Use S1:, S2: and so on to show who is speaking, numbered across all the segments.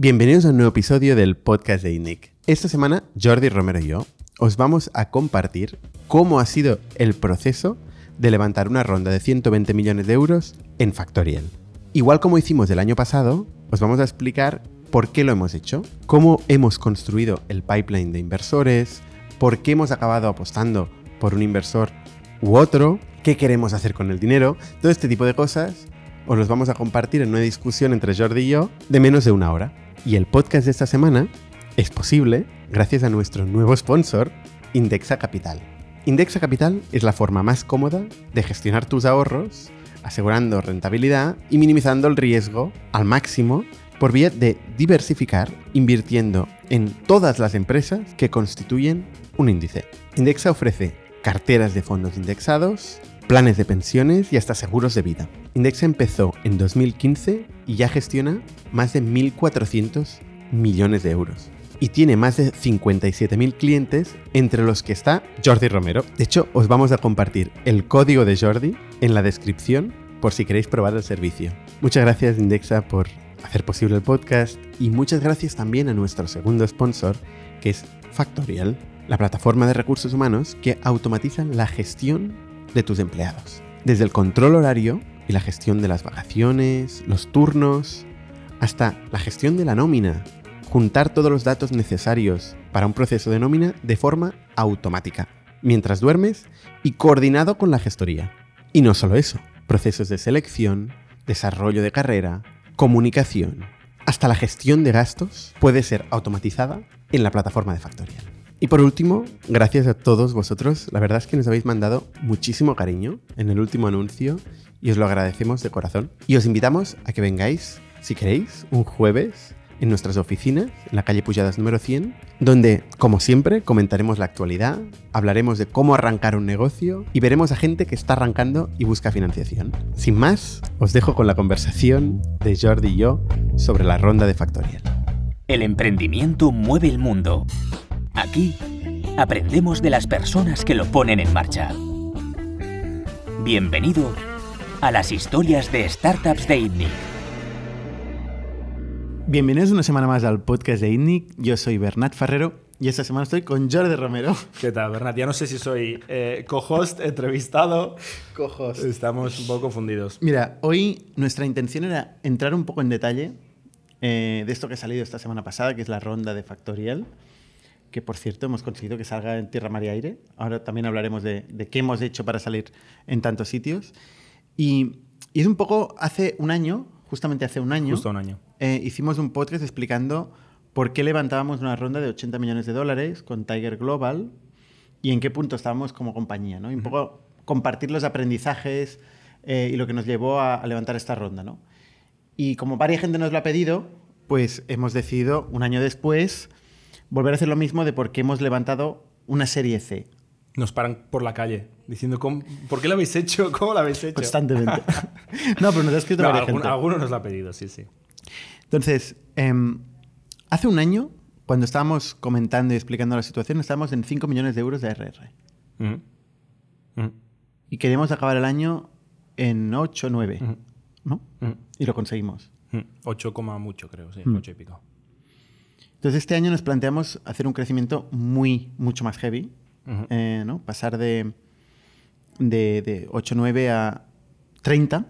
S1: Bienvenidos a un nuevo episodio del podcast de INIC. Esta semana Jordi Romero y yo os vamos a compartir cómo ha sido el proceso de levantar una ronda de 120 millones de euros en Factorial. Igual como hicimos el año pasado, os vamos a explicar por qué lo hemos hecho, cómo hemos construido el pipeline de inversores, por qué hemos acabado apostando por un inversor u otro, qué queremos hacer con el dinero, todo este tipo de cosas os los vamos a compartir en una discusión entre Jordi y yo de menos de una hora. Y el podcast de esta semana es posible gracias a nuestro nuevo sponsor, Indexa Capital. Indexa Capital es la forma más cómoda de gestionar tus ahorros, asegurando rentabilidad y minimizando el riesgo al máximo por vía de diversificar invirtiendo en todas las empresas que constituyen un índice. Indexa ofrece carteras de fondos indexados, planes de pensiones y hasta seguros de vida. Indexa empezó en 2015 y ya gestiona más de 1.400 millones de euros. Y tiene más de 57.000 clientes, entre los que está Jordi Romero. De hecho, os vamos a compartir el código de Jordi en la descripción por si queréis probar el servicio. Muchas gracias Indexa por hacer posible el podcast y muchas gracias también a nuestro segundo sponsor, que es Factorial, la plataforma de recursos humanos que automatiza la gestión de tus empleados. Desde el control horario y la gestión de las vacaciones, los turnos, hasta la gestión de la nómina, juntar todos los datos necesarios para un proceso de nómina de forma automática, mientras duermes y coordinado con la gestoría. Y no solo eso, procesos de selección, desarrollo de carrera, comunicación, hasta la gestión de gastos puede ser automatizada en la plataforma de Factorial. Y por último, gracias a todos vosotros, la verdad es que nos habéis mandado muchísimo cariño en el último anuncio y os lo agradecemos de corazón. Y os invitamos a que vengáis, si queréis, un jueves en nuestras oficinas, en la calle Pujadas número 100, donde, como siempre, comentaremos la actualidad, hablaremos de cómo arrancar un negocio y veremos a gente que está arrancando y busca financiación. Sin más, os dejo con la conversación de Jordi y yo sobre la ronda de Factorial.
S2: El emprendimiento mueve el mundo. Aquí aprendemos de las personas que lo ponen en marcha. Bienvenido a las historias de startups de ITNIC.
S1: Bienvenidos una semana más al podcast de ITNIC. Yo soy Bernat Ferrero y esta semana estoy con Jordi Romero.
S3: ¿Qué tal, Bernat? Ya no sé si soy eh, co-host, entrevistado.
S1: Co-host.
S3: Estamos un poco confundidos.
S1: Mira, hoy nuestra intención era entrar un poco en detalle eh, de esto que ha salido esta semana pasada, que es la ronda de Factorial, que por cierto hemos conseguido que salga en tierra, mar y aire. Ahora también hablaremos de, de qué hemos hecho para salir en tantos sitios. Y, y, es un poco hace un año, justamente hace un año,
S3: Justo un año.
S1: Eh, hicimos un podcast explicando por qué levantábamos una ronda de 80 millones de dólares con Tiger Global y en qué punto estábamos como compañía, ¿no? Y un poco compartir los aprendizajes eh, y lo que nos llevó a, a, levantar esta ronda, ¿no? Y como varias gente nos lo ha pedido, pues hemos decidido, un año después, volver a hacer lo mismo de por qué hemos levantado una serie C.
S3: Nos paran por la calle diciendo, ¿cómo, ¿por qué lo habéis hecho? ¿Cómo lo habéis hecho?
S1: Constantemente. no, pero nos ha escrito
S3: no,
S1: varias
S3: algún,
S1: gente.
S3: Alguno nos lo ha pedido, sí, sí.
S1: Entonces, eh, hace un año, cuando estábamos comentando y explicando la situación, estábamos en 5 millones de euros de RR. Y queríamos acabar el año en 8 9, mm -hmm. ¿no? Y lo conseguimos.
S3: 8, mucho, creo, sí,
S1: Mm.
S3: 8 y pico.
S1: Entonces, este año nos planteamos hacer un crecimiento muy, mucho más heavy, eh, ¿no? Pasar de, de, de 8 9 a 30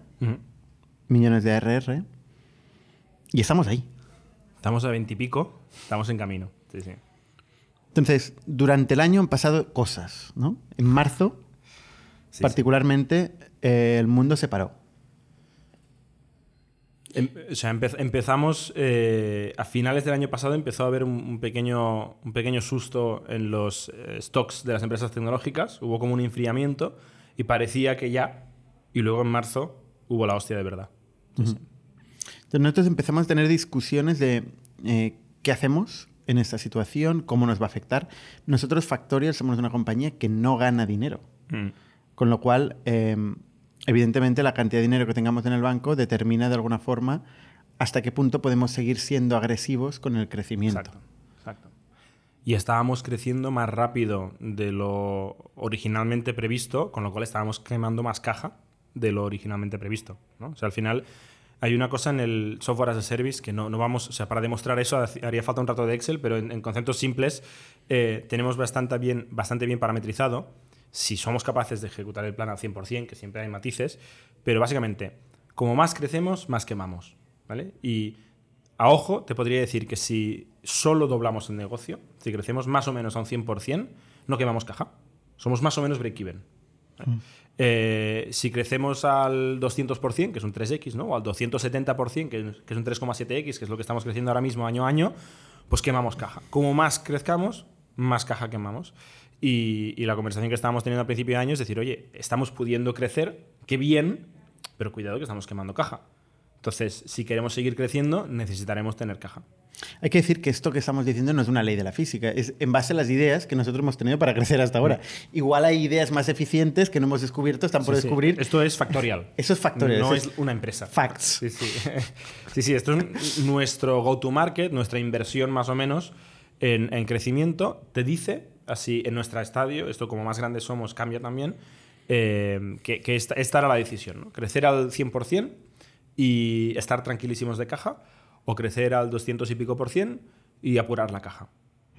S1: millones de RR. Y estamos ahí.
S3: Estamos a 20 y pico, estamos en camino. Sí, sí.
S1: Entonces, durante el año han pasado cosas, ¿no? En marzo,
S3: Sí,
S1: particularmente, eh, el mundo se paró.
S3: Em- o sea, empe- empezamos eh, a finales del año pasado empezó a haber un, un pequeño, un pequeño susto en los eh, stocks de las empresas tecnológicas. Hubo como un enfriamiento y parecía que ya. Y luego en marzo hubo la hostia de verdad. Sí.
S1: Entonces, nosotros empezamos a tener discusiones de eh, qué hacemos en esta situación, cómo nos va a afectar. Nosotros, Factorial, somos una compañía que no gana dinero.
S3: Mm.
S1: Con lo cual, eh, evidentemente, la cantidad de dinero que tengamos en el banco determina de alguna forma hasta qué punto podemos seguir siendo agresivos con el crecimiento.
S3: Exacto, exacto. Y estábamos creciendo más rápido de lo originalmente previsto, con lo cual estábamos quemando más caja de lo originalmente previsto. ¿no? O sea, al final hay una cosa en el software as a service que no, no vamos, o sea, para demostrar eso haría falta un rato de Excel, pero en, conceptos simples eh, tenemos bastante bien, bastante bien parametrizado si somos capaces de ejecutar el plan al 100%, que siempre hay matices, pero básicamente, como más crecemos, más quemamos. ¿vale? Y a ojo, te podría decir que si solo doblamos el negocio, si crecemos más o menos a un 100%, no quemamos caja. Somos más o menos break-even. Mm. Eh, si crecemos al 200%, que es un 3X, ¿no? o al 270%, que es un 3,7X, que es lo que estamos creciendo ahora mismo año a año, pues quemamos caja. Como más crezcamos, más caja quemamos. Y, y, la conversación que estábamos teniendo al principio de año es decir, oye, estamos pudiendo crecer, qué bien, pero cuidado que estamos quemando caja. Entonces, si queremos seguir creciendo, necesitaremos tener caja.
S1: Hay que decir que esto que estamos diciendo no es una ley de la física, es en base a las ideas que nosotros hemos tenido para crecer hasta ahora. Mm. Igual hay ideas más eficientes que no hemos descubierto, están por descubrir.
S3: Esto es factorial.
S1: Eso es factorial.
S3: No es, una empresa.
S1: Facts.
S3: Sí, sí. sí, sí esto es nuestro go-to-market, nuestra inversión más o menos en, crecimiento. Te dice, así en nuestro estadio, esto como más grandes somos cambia también, eh, que, esta, esta, era la decisión, ¿no? crecer al 100% y estar tranquilísimos de caja, o crecer al 200 y pico por cien y apurar la caja.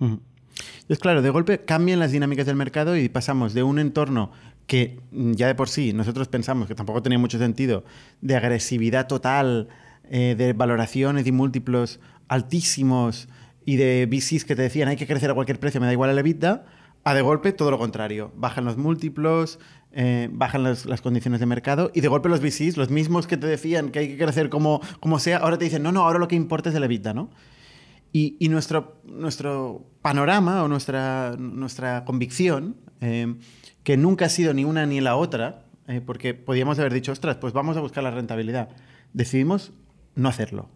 S1: Entonces, claro, de golpe cambian las dinámicas del mercado y pasamos de un entorno que mm, ya de por sí nosotros pensamos que tampoco tenía mucho sentido, de agresividad total, eh, de valoraciones y múltiplos altísimos y de VCs que te decían hay que crecer a cualquier precio, me da igual el EBITDA, a de golpe todo lo contrario. Bajan los múltiplos, eh, bajan las, condiciones de mercado y de golpe los VCs, los mismos que te decían que hay que crecer como, como sea, ahora te dicen, no, no, ahora lo que importa es el EBITDA, ¿no? Y, nuestro, nuestro panorama o nuestra, nuestra convicción, eh, que nunca ha sido ni una ni la otra, eh, porque podíamos haber dicho, ostras, pues vamos a buscar la rentabilidad. Decidimos no hacerlo,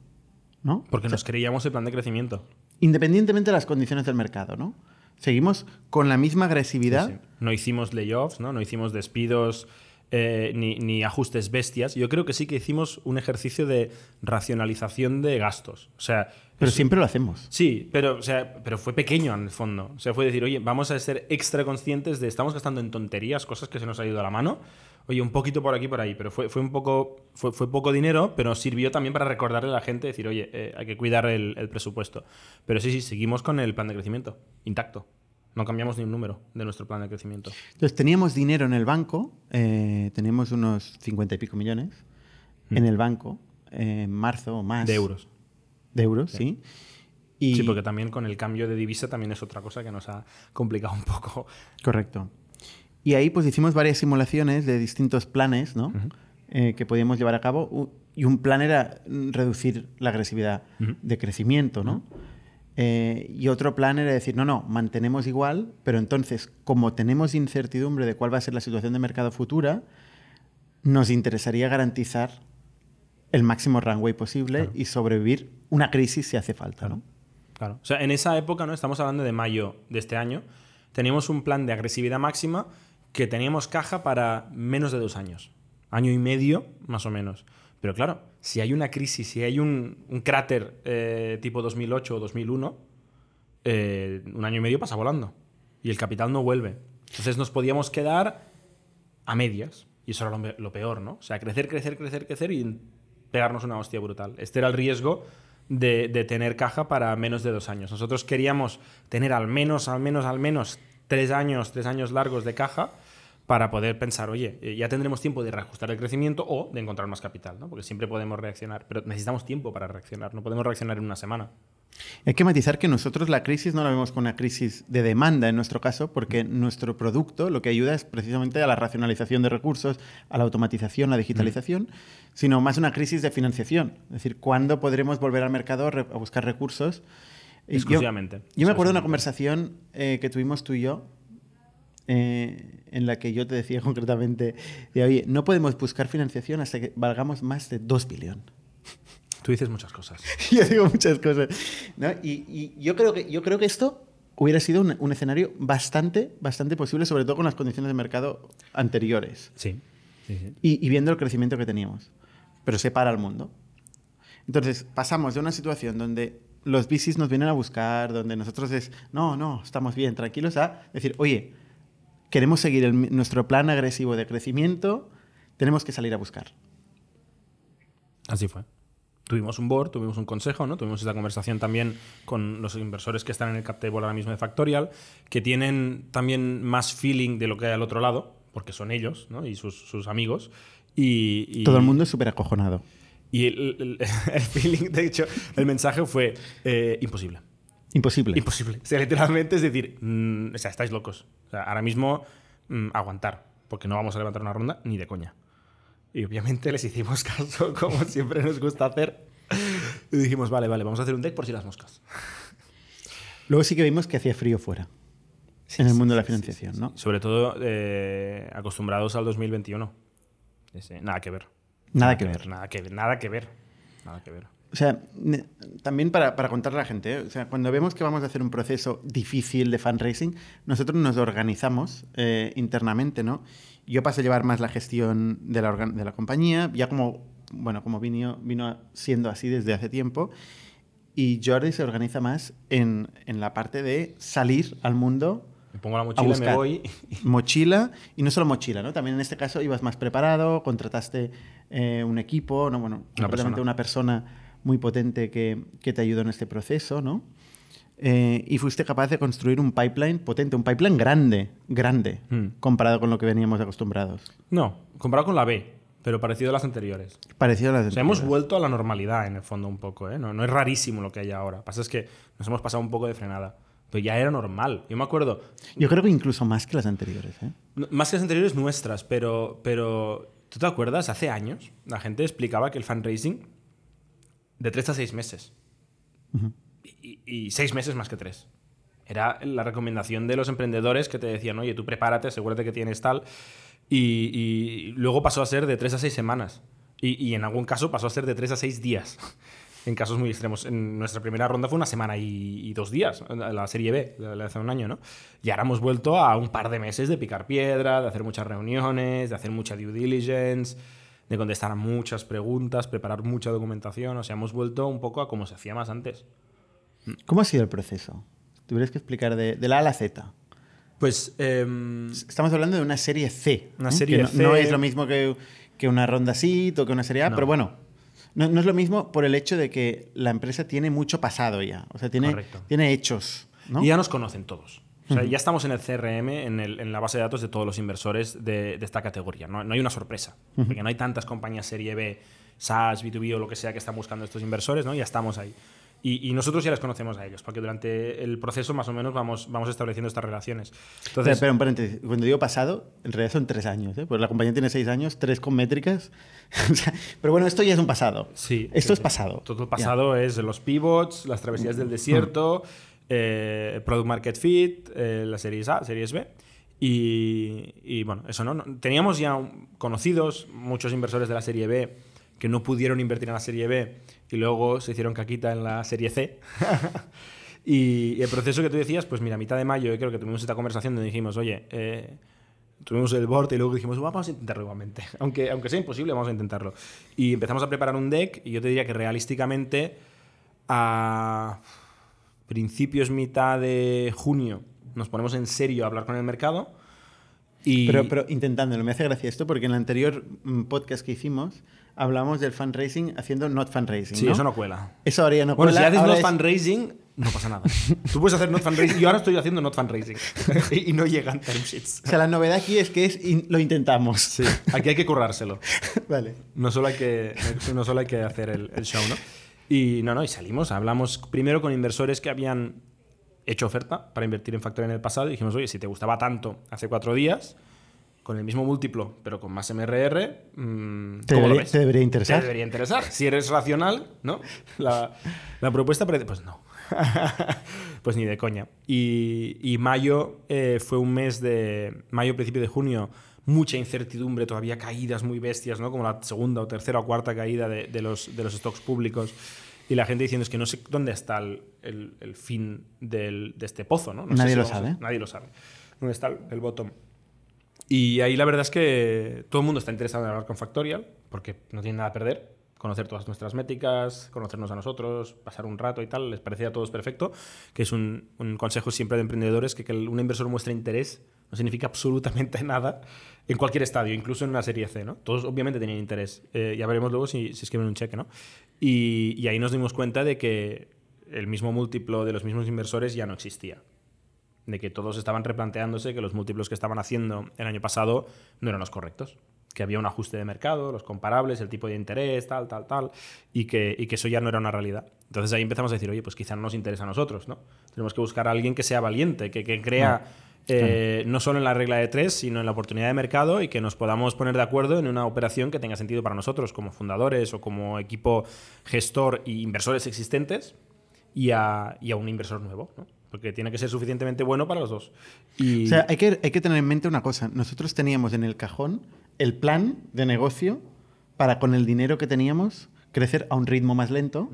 S1: ¿no?
S3: Porque nos creíamos el plan de crecimiento.
S1: Independientemente de las condiciones del mercado, ¿no? Seguimos con la misma agresividad.
S3: No hicimos layoffs, ¿no? no hicimos despidos eh, ni, ajustes bestias. Yo creo que sí que hicimos un ejercicio de racionalización de gastos. O sea,
S1: pero siempre lo hacemos.
S3: Sí, pero, o sea, pero fue pequeño en el fondo. O sea, fue decir, oye, vamos a ser extra conscientes de estamos gastando en tonterías, cosas que se nos ha ido a la mano oye, un poquito por aquí por ahí, pero fue, fue un poco, fue, fue, poco dinero, pero sirvió también para recordarle a la gente, decir, oye, eh, hay que cuidar el, presupuesto. Pero sí, sí, seguimos con el plan de crecimiento, intacto. No cambiamos ni un número de nuestro plan de crecimiento.
S1: Entonces, teníamos dinero en el banco, eh, teníamos unos 50 y pico millones en el banco, en marzo o más.
S3: De euros.
S1: De euros, sí.
S3: Y... Sí, porque también con el cambio de divisa también es otra cosa que nos ha complicado un poco.
S1: Correcto. Y ahí pues hicimos varias simulaciones de distintos planes ¿no? Eh, que podíamos llevar a cabo. Y un plan era reducir la agresividad de crecimiento, ¿no? Eh, y otro plan era decir, no, no, mantenemos igual, pero entonces, como tenemos incertidumbre de cuál va a ser la situación de mercado futura, nos interesaría garantizar el máximo runway posible y sobrevivir una crisis si hace falta,
S3: ¿no? Claro. O sea, en esa época, ¿no? Estamos hablando de mayo de este año, teníamos un plan de agresividad máxima que teníamos caja para menos de dos años. Año y medio, más o menos. Pero claro, si hay una crisis, si hay un, cráter eh, tipo 2008 o 2001, eh, un año y medio pasa volando. Y el capital no vuelve. Entonces nos podíamos quedar a medias. Y eso era lo, peor, ¿no? O sea, crecer, crecer, crecer, crecer y pegarnos una hostia brutal. Este era el riesgo de, de, tener caja para menos de dos años. Nosotros queríamos tener al menos, al menos, al menos tres años, tres años largos de caja para poder pensar, oye, eh, ya tendremos tiempo de reajustar el crecimiento o de encontrar más capital, ¿no? porque siempre podemos reaccionar, pero necesitamos tiempo para reaccionar, no podemos reaccionar en una semana.
S1: Hay que matizar que nosotros la crisis no la vemos como una crisis de demanda en nuestro caso, porque nuestro producto lo que ayuda es precisamente a la racionalización de recursos, a la automatización, la digitalización, sino más una crisis de financiación. Es decir, ¿cuándo podremos volver al mercado a buscar recursos?
S3: Exclusivamente.
S1: Yo, me acuerdo de una conversación eh, que tuvimos tú y yo eh, en la que yo te decía concretamente, oye, no podemos buscar financiación hasta que valgamos más de 2 billones.
S3: Tú dices muchas cosas.
S1: yo digo muchas cosas. Y, yo, creo que, yo creo que esto hubiera sido un, escenario bastante, bastante posible, sobre todo con las condiciones de mercado anteriores.
S3: Sí.
S1: Y, viendo el crecimiento que teníamos. Pero se para el mundo. Entonces, pasamos de una situación donde los VCs nos vienen a buscar, donde nosotros es, no, no, estamos bien, tranquilos, a decir, oye, queremos seguir nuestro plan agresivo de crecimiento, tenemos que salir a buscar.
S3: Así fue. Tuvimos un board, tuvimos un consejo, ¿no? Tuvimos esta conversación también con los inversores que están en el cap table ahora mismo de Factorial, que tienen también más feeling de lo que hay al otro lado, porque son ellos, ¿no? Y sus, sus amigos. Y, y-
S1: Todo el mundo es súper acojonado.
S3: Y el, el- el feeling, de hecho, el mensaje fue eh, imposible.
S1: Imposible.
S3: Imposible. O sea, literalmente es decir, mm, o sea, estáis locos. O sea, ahora mismo mm, aguantar, porque no vamos a levantar una ronda ni de coña. Y obviamente les hicimos caso, como siempre nos gusta hacer. Y dijimos, vale, vale, vamos a hacer un deck por si las moscas.
S1: Luego sí que vimos que hacía frío fuera. en el mundo de la financiación, ¿no?
S3: Sobre todo eh, acostumbrados al 2021. Ese, nada que ver.
S1: Nada que ver.
S3: Nada que ver. Nada que ver. Nada que ver.
S1: O sea, también para, para contarle a la gente, ¿eh? o sea, cuando vemos que vamos a hacer un proceso difícil de fundraising, nosotros nos organizamos eh, internamente, ¿no? Yo paso a llevar más la gestión de la, de la compañía, ya como, bueno, como vino, vino siendo así desde hace tiempo, y Jordi se organiza más en, en la parte de salir al mundo
S3: Me pongo la
S1: a
S3: mochila me
S1: buscar
S3: voy.
S1: mochila y no solo mochila, ¿no? También en este caso ibas más preparado, contrataste eh, un equipo, no, bueno,
S3: Una
S1: concretamente
S3: persona.
S1: una persona muy potente que, que te ayudó en este proceso, ¿no? Eh, y fuiste capaz de construir un pipeline potente, un pipeline grande, grande,
S3: Mm.
S1: comparado con lo que veníamos acostumbrados.
S3: No, comparado con la B, pero parecido a las anteriores.
S1: Parecido a las
S3: O sea, hemos
S1: anteriores.
S3: vuelto a la normalidad en el fondo un poco, ¿eh? No, no es rarísimo lo que hay ahora. Lo que pasa es que nos hemos pasado un poco de frenada. Pero ya era normal. Yo me acuerdo,
S1: Yo creo que incluso más que las anteriores, ¿eh?
S3: más que las anteriores nuestras, pero, pero ¿tú te acuerdas? Hace años la gente explicaba que el fundraising de 3 a 6 meses. y, y 6 meses más que 3. Era la recomendación de los emprendedores que te decían, oye, tú prepárate, asegúrate que tienes tal. Y, y luego pasó a ser de 3 a 6 semanas. Y, y en algún caso pasó a ser de 3 a 6 días. En casos muy extremos. En nuestra primera ronda fue una semana y, dos días, la serie B, la hace un año, ¿no? Y ahora hemos vuelto a un par de meses de picar piedra, de hacer muchas reuniones, de hacer mucha due diligence, de contestar muchas preguntas, preparar mucha documentación. O sea, hemos vuelto un poco a como se hacía más antes.
S1: ¿Cómo ha sido el proceso? Tuvieras que explicar de, de la A a la Z.
S3: Pues em,
S1: Estamos hablando de una serie C.
S3: Una
S1: ¿eh?
S3: serie
S1: que no,
S3: C.
S1: no es lo mismo que, que una ronda SIT o que una serie A,
S3: No.
S1: pero bueno, no, no es lo mismo por el hecho de que la empresa tiene mucho pasado ya. O sea, tiene,
S3: Correcto.
S1: tiene hechos.
S3: Y ya nos conocen todos. O sea, ya estamos en el CRM, en, el- en la base de datos de todos los inversores de, de esta categoría. No, no hay una sorpresa. Porque no hay tantas compañías serie B, SaaS, B2B o lo que sea que están buscando estos inversores, ¿no? Ya estamos ahí. Y, y nosotros ya les conocemos a ellos, porque durante el proceso más o menos vamos, vamos estableciendo estas relaciones. Entonces,
S1: espera, un paréntesis. Cuando digo pasado, en realidad son tres años. ¿eh? Pues la compañía tiene seis años, tres con métricas. Pero bueno, esto ya es un pasado.
S3: Sí,
S1: Esto es pasado.
S3: Todo pasado es los pivots, las travesías del desierto, eh, Product Market Fit, eh, las series A, series B. Y, y, bueno, eso no, no- Teníamos ya conocidos, muchos inversores de la serie B que no pudieron invertir en la serie B y luego se hicieron caquita en la serie C. y el proceso que tú decías, pues mira, a mitad de mayo yo creo que tuvimos esta conversación donde dijimos, oye, eh, tuvimos el board y luego dijimos, vamos a intentarlo igualmente. Aunque, aunque sea imposible, vamos a intentarlo. Y empezamos a preparar un deck y yo te diría que realísticamente a principios, mitad de junio nos ponemos en serio a hablar con el mercado. Y
S1: Pero, pero intentándolo, me hace gracia esto porque en el anterior mm, podcast que hicimos hablamos del fundraising haciendo not fundraising.
S3: sí,
S1: ¿no?
S3: eso no cuela.
S1: Eso ahora ya no
S3: Bueno, si
S1: cuela,
S3: haces
S1: ahora
S3: not
S1: es-
S3: fundraising, no pasa nada. Tú puedes hacer not fundraising. Yo ahora estoy haciendo not fundraising. y no llegan term sheets.
S1: O sea, la novedad aquí es que es in- lo intentamos.
S3: Sí, aquí hay que currárselo.
S1: vale.
S3: No solo hay que, no solo hay que hacer el, el show, ¿no? Y no, no, y salimos. Hablamos primero con inversores que habían hecho oferta para invertir en Factor en el pasado y dijimos, oye, si te gustaba tanto hace cuatro días, con el mismo múltiplo, pero con más MRR, mm,
S1: ¿Te
S3: ¿cómo lo
S1: debería-
S3: ves?
S1: te debería interesar?
S3: Te debería interesar. Si eres racional, ¿no? La, la propuesta pues no. pues ni de coña. Y, y mayo eh, fue un mes de. Mayo, principio de junio, mucha incertidumbre, todavía caídas muy bestias, ¿no? Como la segunda o tercera o cuarta caída de, de los, de los stocks públicos. Y la gente diciendo es que no sé dónde está el, el- el fin del- de este pozo, ¿no? No sé
S1: Nadie
S3: si
S1: lo
S3: a-
S1: sabe.
S3: nadie lo sabe. ¿Dónde está el, el bottom? Y ahí la verdad es que todo el mundo está interesado en hablar con Factorial, porque no tiene nada a perder conocer todas nuestras métricas, conocernos a nosotros, pasar un rato y tal, les parecía a todos perfecto, que es un, un consejo siempre de emprendedores, que que un inversor muestre interés no significa absolutamente nada en cualquier estadio, incluso en una serie C, ¿no? Todos obviamente tenían interés. Eh, ya veremos luego si, si escriben un cheque, ¿no? Y, y ahí nos dimos cuenta de que el mismo múltiplo de los mismos inversores ya no existía. De que todos estaban replanteándose que los múltiplos que estaban haciendo el año pasado no eran los correctos. Que había un ajuste de mercado, los comparables, el tipo de interés, tal, tal, tal, y que, y que eso ya no era una realidad. Entonces ahí empezamos a decir, oye, pues quizá no nos interesa a nosotros, ¿no? Tenemos que buscar a alguien que sea valiente, que, que crea eh, no solo en la regla de tres, sino en la oportunidad de mercado y que nos podamos poner de acuerdo en una operación que tenga sentido para nosotros como fundadores o como equipo gestor y inversores existentes y a, y a un inversor nuevo, ¿no? Porque tiene que ser suficientemente bueno para los dos. Y
S1: O sea, hay que, hay que tener en mente una cosa. Nosotros teníamos en el cajón el plan de negocio para con el dinero que teníamos crecer a un ritmo más lento,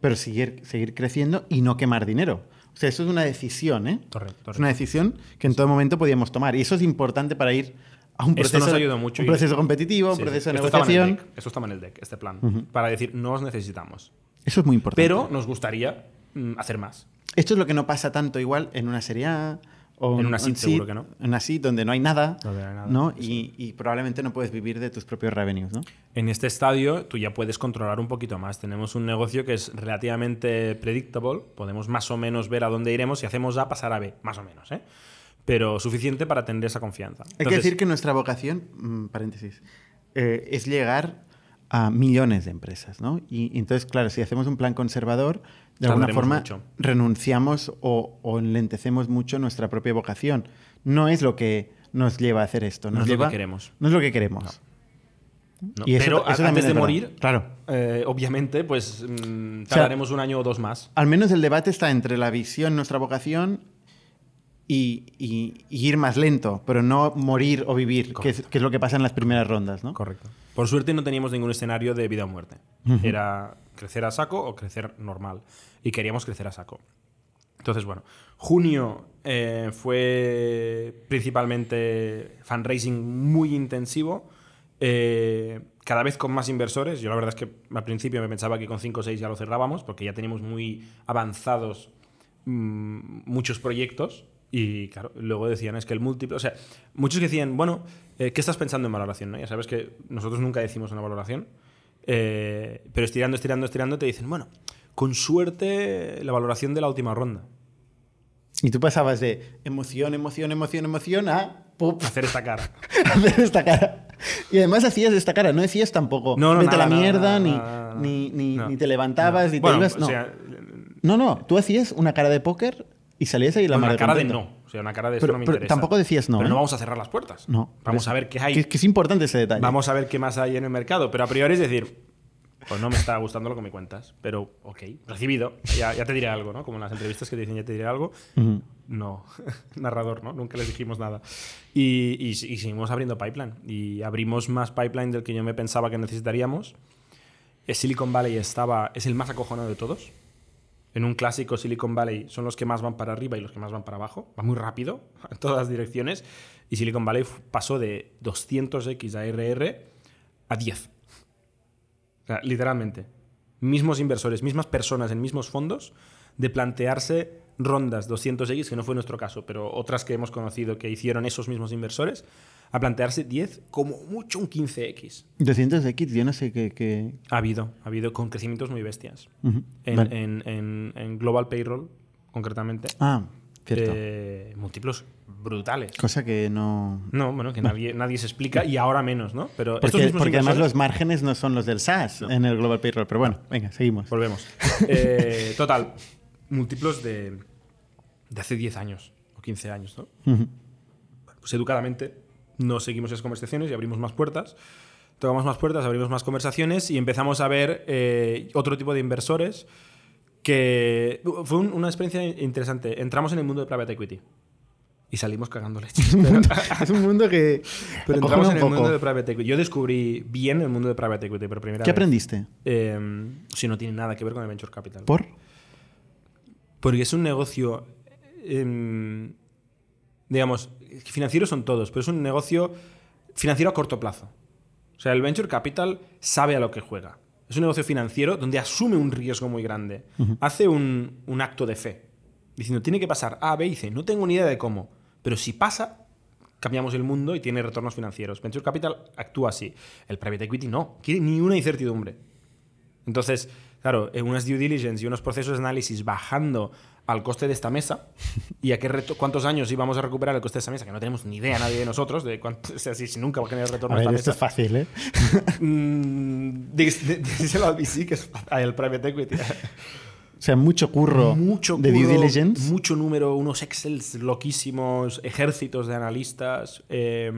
S1: pero seguir, seguir creciendo y no quemar dinero. O sea, eso es una decisión, ¿eh?
S3: Correcto,
S1: Es una decisión que en todo momento podíamos tomar. Y eso es importante para ir a un
S3: Esto
S1: proceso,
S3: nos ayudó mucho
S1: un proceso competitivo, un
S3: sí.
S1: proceso de
S3: Esto
S1: negociación.
S3: Esto estaba en el deck, este plan. Para decir, no os necesitamos.
S1: Eso es muy importante.
S3: Pero nos gustaría mm, hacer más.
S1: Esto es lo que no pasa tanto igual en una serie A o
S3: En una
S1: un
S3: seed seguro que no.
S1: En una seed donde no hay nada,
S3: no hay nada,
S1: ¿no? Y, y probablemente no puedes vivir de tus propios revenues, ¿no?
S3: En este estadio tú ya puedes controlar un poquito más. Tenemos un negocio que es relativamente predictable. Podemos más o menos ver a dónde iremos. Si hacemos A, pasar a B. Más o menos, ¿eh? Pero suficiente para tener esa confianza.
S1: Hay que decir que nuestra vocación, mm, paréntesis, eh, es llegar a millones de empresas, ¿no? Y, y entonces, claro, si hacemos un plan conservador, de alguna forma
S3: mucho.
S1: renunciamos o, o enlentecemos mucho nuestra propia vocación. No es lo que nos lleva a hacer esto. Nos
S3: No es lo que queremos.
S1: No es lo que queremos.
S3: ¿no?
S1: y eso-
S3: Pero
S1: eso
S3: antes
S1: es
S3: de morir,
S1: Claro.
S3: eh, obviamente, pues mm,
S1: sea,
S3: tardaremos un año o dos más.
S1: Al menos el debate está entre la visión, nuestra vocación y, y- y ir más lento, pero no morir o vivir, que es, que es lo que pasa en las primeras rondas, ¿no?
S3: Correcto. Por suerte no teníamos ningún escenario de vida o muerte. Era crecer a saco o crecer normal. Y queríamos crecer a saco. Entonces, bueno, junio eh, fue principalmente fundraising muy intensivo. eh, cada vez con más inversores. Yo la verdad es que al principio me pensaba que con 5 o 6 ya lo cerrábamos, porque ya teníamos muy avanzados mm, muchos proyectos. Y claro, luego decían, es que el múltiplo. O sea, muchos que decían, bueno, eh, ¿qué estás pensando en valoración? no? Ya sabes que nosotros nunca decimos una valoración. eh, pero estirando, estirando, estirando, te dicen, bueno, con suerte la valoración de la última ronda.
S1: Y tú pasabas de emoción, emoción, emoción, emoción a.
S3: Hacer esta cara.
S1: hacer esta cara. Y además hacías esta cara, no decías tampoco
S3: No, no,
S1: vete
S3: nada,
S1: a la mierda,
S3: nada,
S1: ni, ni, ni, te levantabas, ni te ibas.
S3: o
S1: No.
S3: sea,
S1: no, no, tú hacías una cara de póker y salías ahí la
S3: una cara de
S1: contento.
S3: no. O sea, una cara de
S1: Pero-
S3: eso no me
S1: pero
S3: interesa.
S1: tampoco decías no,
S3: Pero
S1: ¿eh?
S3: no vamos a cerrar las puertas.
S1: No.
S3: Vamos a ver qué hay.
S1: Que, que es importante ese detalle.
S3: Vamos a ver qué más hay en el mercado. Pero a priori es decir, pues no me está gustando lo que me cuentas. Pero, ok, recibido. Ya, ya te diré algo, ¿no? Como en las entrevistas que te dicen ya te diré algo.
S1: Ujú.
S3: No, narrador, ¿no? Nunca les dijimos nada. Y, y- y seguimos abriendo pipeline. Y abrimos más pipeline del que yo me pensaba que necesitaríamos. Eh, Silicon Valley estaba, es el más acojonado de todos. En un clásico Silicon Valley son los que más van para arriba y los que más van para abajo. Va muy rápido en todas direcciones. Y Silicon Valley pasó de 200x a RR a 10. O sea, literalmente. Mismos inversores, mismas personas en mismos fondos, de plantearse rondas 200x, que no fue nuestro caso, pero otras que hemos conocido que hicieron esos mismos inversores, a plantearse 10, como mucho un 15x.
S1: 200X, yo no sé qué. qué-
S3: Ha habido, ha habido con crecimientos muy bestias. En,
S1: Vale.
S3: en- en- en Global Payroll, concretamente,
S1: Ah, cierto.
S3: eh, múltiplos brutales.
S1: Cosa que no.
S3: No, bueno, que nadie, nadie se explica y ahora menos, ¿no? Pero estos
S1: Porque,
S3: mismos
S1: porque además los márgenes no son los del SaaS en el Global Payroll. Pero bueno, venga, seguimos.
S3: Volvemos. Eh, total, múltiplos de, de hace 10 años o 15 años, ¿no? Pues educadamente no seguimos esas conversaciones y abrimos más puertas. Tocamos más puertas, abrimos más conversaciones y empezamos a ver eh, otro tipo de inversores que fue un- una experiencia interesante. Entramos en el mundo de private equity y salimos cagando leches. Pero,
S1: es un mundo que.
S3: pero entramos en el
S1: poco.
S3: mundo de private equity. Yo descubrí bien el mundo de private equity por primera
S1: ¿Qué
S3: vez.
S1: aprendiste?
S3: Eh, si no tiene nada que ver con el venture capital.
S1: ¿Por?
S3: Porque es un negocio. Em, digamos, financieros son todos, pero es un negocio financiero a corto plazo. O sea, el venture capital sabe a lo que juega. es un negocio financiero donde asume un riesgo muy grande. Hace un, un acto de fe, diciendo, tiene que pasar A, B y C. No tengo ni idea de cómo, pero si pasa, cambiamos el mundo y tiene retornos financieros. Venture Capital actúa así. El private equity no, quiere ni una incertidumbre. Entonces, claro, unas due diligence y unos procesos de análisis bajando al coste de esta mesa y a qué reto- cuántos años íbamos a recuperar el coste de esta mesa, que no tenemos ni idea nadie de nosotros de cuánto, o sea, si, nunca va a generar retorno
S1: A ver,
S3: esta
S1: esto
S3: mesa.
S1: es fácil, ¿eh?
S3: Mm, dí- dí- díselo al VC, que es al private equity.
S1: O sea, mucho curro
S3: mucho
S1: de due
S3: curro,
S1: diligence.
S3: mucho número, unos excels loquísimos, ejércitos de analistas. eh,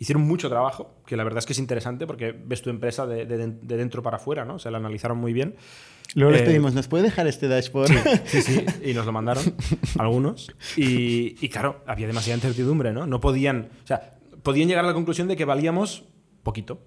S3: hicieron mucho trabajo, que la verdad es que es interesante porque ves tu empresa de, de- de dentro para afuera, ¿no? Se la analizaron muy bien.
S1: Luego les
S3: Eh,
S1: pedimos, ¿nos puede dejar este dashboard?
S3: Sí, sí, y nos lo mandaron algunos. Y, y claro, había demasiada incertidumbre, ¿no? No podían, o sea, podían llegar a la conclusión de que valíamos poquito.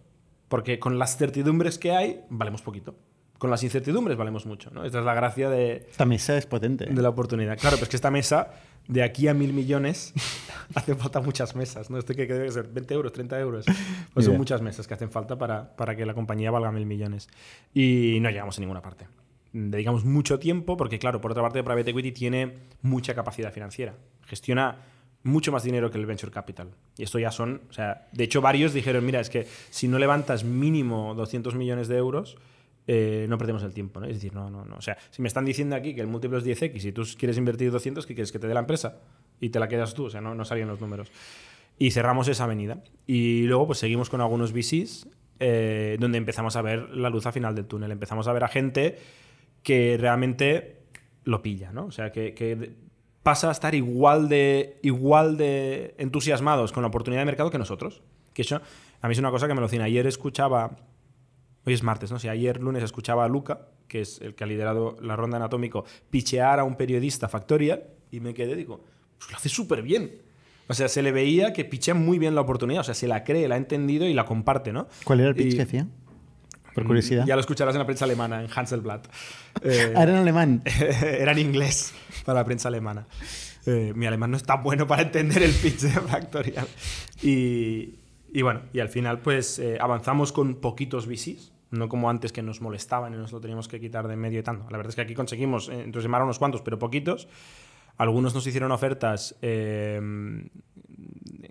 S3: Porque con las certidumbres que hay, valemos poquito. Con las incertidumbres valemos mucho, ¿no? Esta es la gracia de,
S1: Esta mesa es potente. ¿eh?
S3: de la oportunidad. Claro, pues que esta mesa, de aquí a mil millones, hacen falta muchas mesas, ¿no? Esto que debe ser 20 euros, 30 euros. Pues son muchas mesas que hacen falta para, para que la compañía valga mil millones. Y no llegamos a ninguna parte. Dedicamos mucho tiempo, porque claro, por otra parte, Private Equity tiene mucha capacidad financiera. Gestiona mucho más dinero que el Venture Capital. Y esto ya son, o sea, de hecho varios dijeron, mira, es que si no levantas mínimo 200 millones de euros, eh, no perdemos el tiempo, ¿no? Es decir, no, no, no. O sea, si me están diciendo aquí que el múltiplo es 10x y tú quieres invertir 200, ¿qué quieres? ¿Que te dé la empresa? Y te la quedas tú, o sea, no, no salían los números. Y cerramos esa avenida. Y luego pues seguimos con algunos VCs eh, donde empezamos a ver la luz al final del túnel. Empezamos a ver a gente que realmente lo pilla, ¿no? O sea, que, que pasa a estar igual de, igual de entusiasmados con la oportunidad de mercado que nosotros. Que eso a mí es una cosa que me lo. Ayer escuchaba Hoy es martes, ¿no? Si ayer lunes escuchaba a Luca, que es el que ha liderado la ronda en Atómico, pichear a un periodista factorial y me quedé, digo, pues lo hace súper bien. O sea, se le veía que pichea muy bien la oportunidad, o sea, se la cree, la ha entendido y la comparte, ¿no?
S1: ¿Cuál era el pitch
S3: Y-
S1: que hacía? Por curiosidad.
S3: Ya lo escucharás en la prensa alemana, en Hanselblatt. Eh,
S1: Ah, era en alemán.
S3: era en inglés para la prensa alemana. Eh, mi alemán no es tan bueno para entender el pitch de Factorial. Y, y bueno, y al final pues eh, avanzamos con poquitos VCs, no como antes que nos molestaban y nos lo teníamos que quitar de medio y tanto. La verdad es que aquí conseguimos eh, entusiasmar a unos cuantos, pero poquitos. Algunos nos hicieron ofertas eh,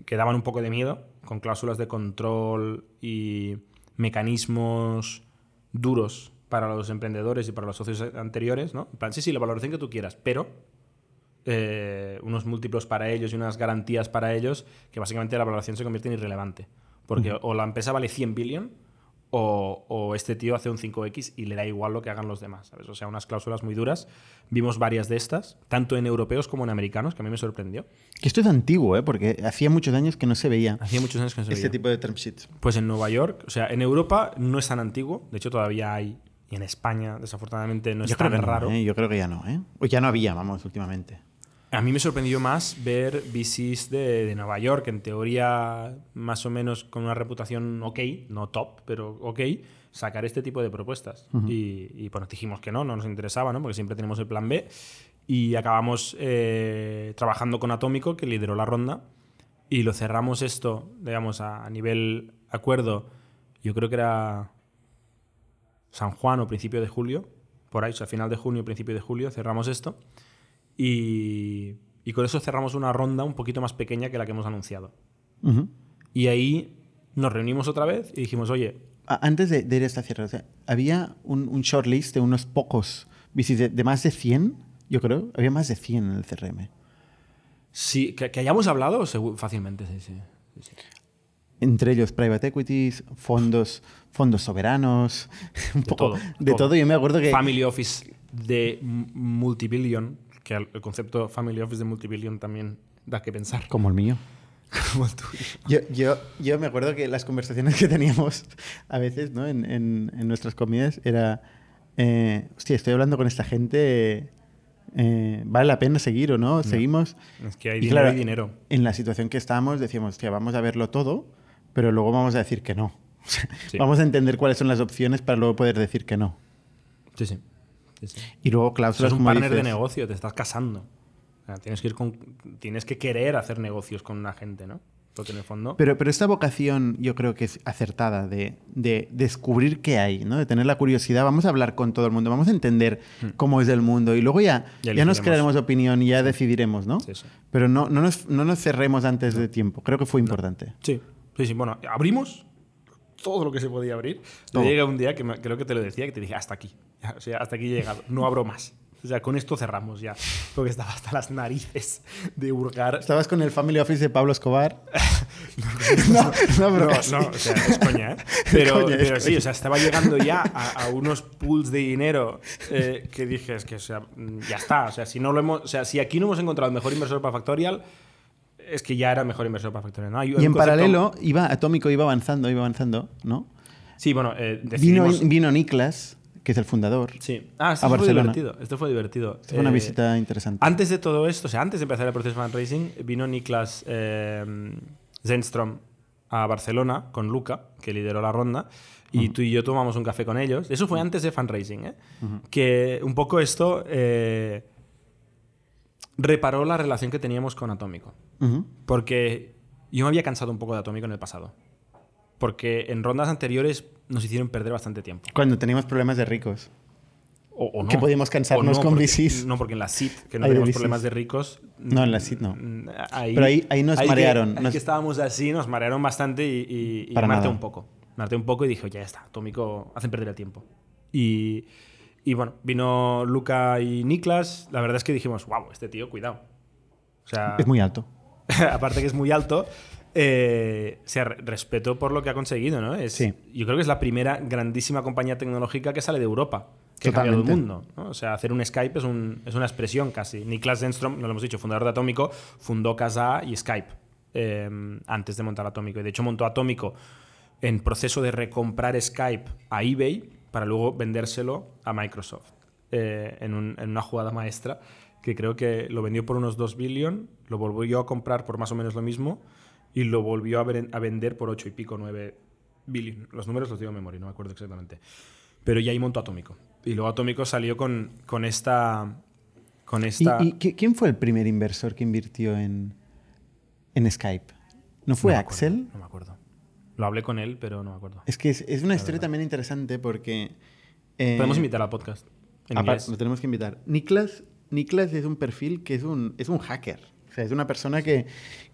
S3: que daban un poco de miedo, con cláusulas de control y mecanismos duros para los emprendedores y para los socios anteriores, ¿no? En plan, sí, sí, la valoración que tú quieras, pero eh, unos múltiplos para ellos y unas garantías para ellos que básicamente la valoración se convierte en irrelevante. Porque o la empresa vale 100 billion o, o este tío hace un 5X y le da igual lo que hagan los demás, ¿sabes? O sea, unas cláusulas muy duras. Vimos varias de estas, tanto en europeos como en americanos, que a mí me sorprendió.
S1: Que esto es antiguo, ¿eh? Porque hacía muchos años que no se veía
S3: Hacía muchos años que no se
S1: este
S3: veía.
S1: tipo de term sheets.
S3: Pues en Nueva York, o sea, en Europa no es tan antiguo, de hecho todavía hay, y en España, desafortunadamente, no es
S1: Yo
S3: tan
S1: no,
S3: raro.
S1: ¿eh? Yo creo que ya no, ¿eh? O ya no había, vamos, últimamente.
S3: A mí me sorprendió más ver VCs de, de Nueva York, en teoría más o menos con una reputación ok, no top, pero ok, sacar este tipo de propuestas. y, y, bueno, dijimos que no, no nos interesaba, ¿no? porque siempre tenemos el plan B. Y acabamos eh, trabajando con Atómico, que lideró la ronda, y lo cerramos esto, digamos, a, a nivel acuerdo, yo creo que era San Juan o principio de julio, por ahí, o sea, final de junio, principio de julio, cerramos esto. Y, y con eso cerramos una ronda un poquito más pequeña que la que hemos anunciado.
S1: Ujú.
S3: Y ahí nos reunimos otra vez y dijimos, oye,
S1: Antes de, de ir a esta cierre, o sea, había un, un shortlist de unos pocos VCs de, de más de 100, yo creo. Había más de 100 en el CRM.
S3: sí, que, que hayamos hablado fácilmente, sí, sí.
S1: Entre ellos private equities, fondos, fondos soberanos, un
S3: De
S1: poco
S3: todo,
S1: de todo. Yo me acuerdo que
S3: Family Office de multibillion, que el concepto Family Office de multibillion también da que pensar.
S1: como el mío.
S3: Como el tuyo.
S1: Yo, yo, yo me acuerdo que las conversaciones que teníamos a veces ¿no? en, en- en nuestras comidas era, eh, hostia, estoy hablando con esta gente, eh, ¿vale la pena seguir o no? ¿Seguimos?
S3: Es que hay
S1: Y
S3: dinero
S1: claro,
S3: y dinero.
S1: En la situación que estábamos decíamos, hostia, vamos a verlo todo, pero luego vamos a decir que no.
S3: Sí.
S1: Vamos a entender cuáles son las opciones para luego poder decir que no.
S3: Sí, sí. Sí, sí.
S1: Y luego
S3: Eso
S1: cláusulas
S3: es un
S1: como
S3: partner de
S1: dices-
S3: negocio, te estás casando. O sea, tienes, que ir con, tienes que querer hacer negocios con una gente, ¿no? Porque en el fondo.
S1: Pero, pero esta vocación yo creo que es acertada de, de descubrir qué hay, ¿no? De tener la curiosidad. Vamos a hablar con todo el mundo, vamos a entender cómo es el mundo y luego ya,
S3: Ya
S1: ya, nos crearemos opinión y ya decidiremos, ¿no?
S3: Sí, sí.
S1: Pero no, no, nos, no nos cerremos antes de tiempo. Creo que fue importante.
S3: Sí, sí, sí. Bueno, abrimos todo lo que se podía abrir.
S1: Todo.
S3: Llega un día que me- creo que te lo decía, que te dije, hasta aquí. O sea, hasta aquí he llegado. No abro más. O sea, con esto cerramos ya. Porque estaba hasta las narices de hurgar.
S1: Estabas con el Family Office de Pablo Escobar. no, no,
S3: No,
S1: casi.
S3: no, o sea, es coña, ¿eh? Pero,
S1: coña,
S3: pero sí, o sea, estaba llegando ya a, a unos pools de dinero eh, que dije, es que, o sea, mm, ya está. O sea, si no lo hemos, o sea, si aquí no hemos encontrado el mejor inversor para Factorial, es que ya era mejor inversor para Factorial. ¿no? Hay-
S1: Y en
S3: concepto-
S1: paralelo, iba Atómico iba avanzando, iba avanzando, ¿no?
S3: Sí, bueno, eh,
S1: Vino,
S3: decidimos...
S1: vino Niklas, que es el fundador.
S3: Sí. Ah, esto
S1: a
S3: fue
S1: Barcelona.
S3: divertido. Esto fue divertido.
S1: Fue una
S3: Eh,
S1: visita interesante.
S3: Antes de todo esto, o sea, antes de empezar el proceso de fundraising, vino Niklas eh, Zenstrom a Barcelona con Luca, que lideró la ronda, y tú y yo tomamos un café con ellos. Eso fue antes de fundraising, ¿eh? Que un poco esto eh, reparó la relación que teníamos con Atómico. Porque yo me había cansado un poco de Atómico en el pasado. Porque en rondas anteriores nos hicieron perder bastante tiempo.
S1: Cuando teníamos problemas de ricos.
S3: O, o no.
S1: Que podíamos cansarnos
S3: no,
S1: con
S3: porque-
S1: VCs.
S3: No, porque en la SIT, que no
S1: VCs.
S3: problemas de ricos.
S1: No, en la SIT no.
S3: mm, Ahí,
S1: Pero ahí- ahí nos
S3: que-
S1: marearon,
S3: ahí
S1: nos-
S3: que estábamos así, nos marearon bastante y, y, y
S1: nada.
S3: un poco. Me harté un poco y dije, ya está, Atómico hacen perder el tiempo. Y, y bueno, vino Luca y Niklas. La verdad es que dijimos, wow, este tío, cuidado. O sea,
S1: Es muy alto.
S3: aparte que es muy alto, eh, o sea, re- respeto por lo que ha conseguido, ¿no? Es,
S1: Sí.
S3: Yo creo que es la primera grandísima compañía tecnológica que sale de Europa, que ha cambiado el mundo. ¿no? O sea, hacer un Skype es, un- es una expresión casi. Niklas Zenstrom, no lo hemos dicho, fundador de Atómico, fundó Casa y Skype eh, antes de montar Atómico. Y de hecho montó Atómico en proceso de recomprar Skype a eBay para luego vendérselo a Microsoft eh, en, un- en una jugada maestra que creo que lo vendió por unos 2 billion, lo volvió a comprar por más o menos lo mismo y lo volvió a, ver- a vender por 8 y pico, 9 billion. Los números los digo de memoria, no me acuerdo exactamente. Pero ya ahí montó Atómico. Y luego Atómico salió con, con esta... Con
S1: ¿Y,
S3: esta...
S1: y qui- quién fue el primer inversor que invirtió en, en Skype? ¿No fue
S3: No me acuerdo,
S1: Axel?
S3: No me acuerdo. Lo hablé con él, pero no me acuerdo.
S1: Es que es, es una historia también interesante porque... eh,
S3: Podemos invitar al podcast. En
S1: aparte. Lo tenemos que invitar. Niklas, Niklas es un perfil que es un, es un hacker. O sea, es una persona que,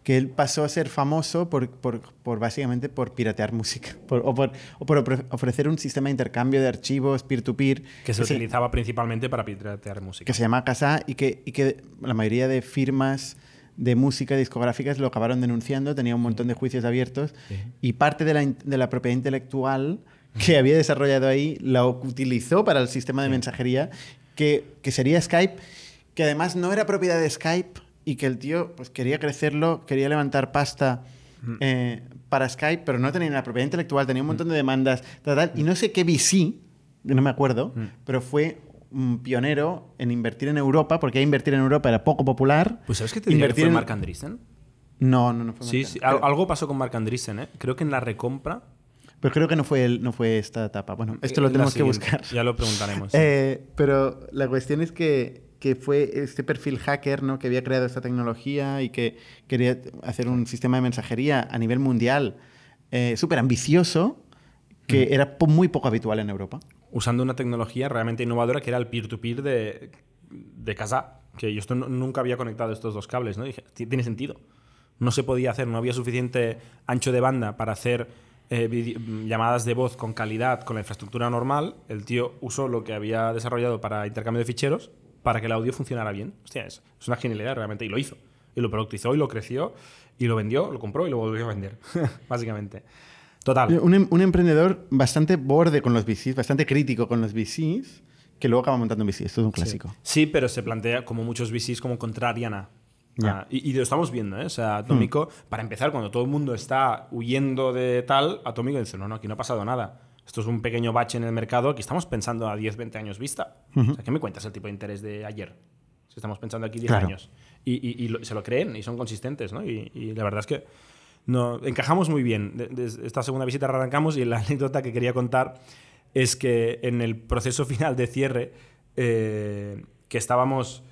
S1: que él pasó a ser famoso por, por, por básicamente por piratear música. Por- o, por, o por ofre- ofrecer un sistema de intercambio de archivos peer-to-peer.
S3: Que se utilizaba principalmente para piratear música.
S1: que se llama Casa y que, y que la mayoría de firmas de música discográficas lo acabaron denunciando, tenía un montón de juicios abiertos
S3: Sí.
S1: y parte de la, de la propiedad intelectual que había desarrollado ahí la utilizó para el sistema de mensajería que, que sería Skype, que además no era propiedad de Skype y que el tío pues, quería crecerlo, quería levantar pasta eh, para Skype, pero no tenía la propiedad intelectual, tenía un montón de demandas, tal, tal, y no sé qué VC, no me acuerdo, pero fue un pionero en invertir en Europa, porque invertir en Europa era poco popular.
S3: Pues ¿sabes qué te diría que
S1: Invertir
S3: fue Mark Andreessen?
S1: No, no, no fue
S3: Sí,
S1: Marc
S3: sí. Al- algo pasó con Mark Andreessen, ¿eh? Creo que en la recompra...
S1: Pero creo que no fue, el- no fue esta etapa. Bueno, esto lo
S3: eh,
S1: tenemos que buscar.
S3: Ya lo preguntaremos. sí.
S1: Eh, pero la cuestión es que, que fue este perfil hacker ¿no? que había creado esta tecnología y que quería hacer un sistema de mensajería a nivel mundial eh, súper ambicioso que era po- muy poco habitual en Europa.
S3: Usando una tecnología realmente innovadora que era el peer-to-peer de, de casa. Que yo esto no- nunca había conectado estos dos cables, ¿no? dije, "Ti- tiene sentido. No se podía hacer, no había suficiente ancho de banda para hacer eh, llamadas de voz con calidad con la infraestructura normal. El tío usó lo que había desarrollado para intercambio de ficheros para que el audio funcionara bien. Hostia, es, es una genialidad realmente. Y lo hizo. Y lo productizó y lo creció y lo vendió, lo compró y lo volvió a vender. Básicamente. Total.
S1: Un, em- un emprendedor bastante borde con los VCs, bastante crítico con los VCs, que luego acaba montando un VC. Esto es un clásico.
S3: Sí, pero se plantea como muchos VCs como contrarian a.
S1: Ya.
S3: a- y, y lo estamos viendo, ¿eh? O sea, Atómico, para empezar, cuando todo el mundo está huyendo de tal, Atómico dice, no, no, aquí no ha pasado nada. Esto es un pequeño bache en el mercado, aquí estamos pensando a 10, 20 años vista. O sea, ¿qué me cuentas el tipo de interés de ayer? Si estamos pensando aquí 10
S1: Claro.
S3: años. Y, y- y lo- se lo creen y son consistentes, ¿no? Y, y la verdad es que no, encajamos muy bien. De- de esta segunda visita arrancamos y la anécdota que quería contar es que en el proceso final de cierre, eh, que estábamos...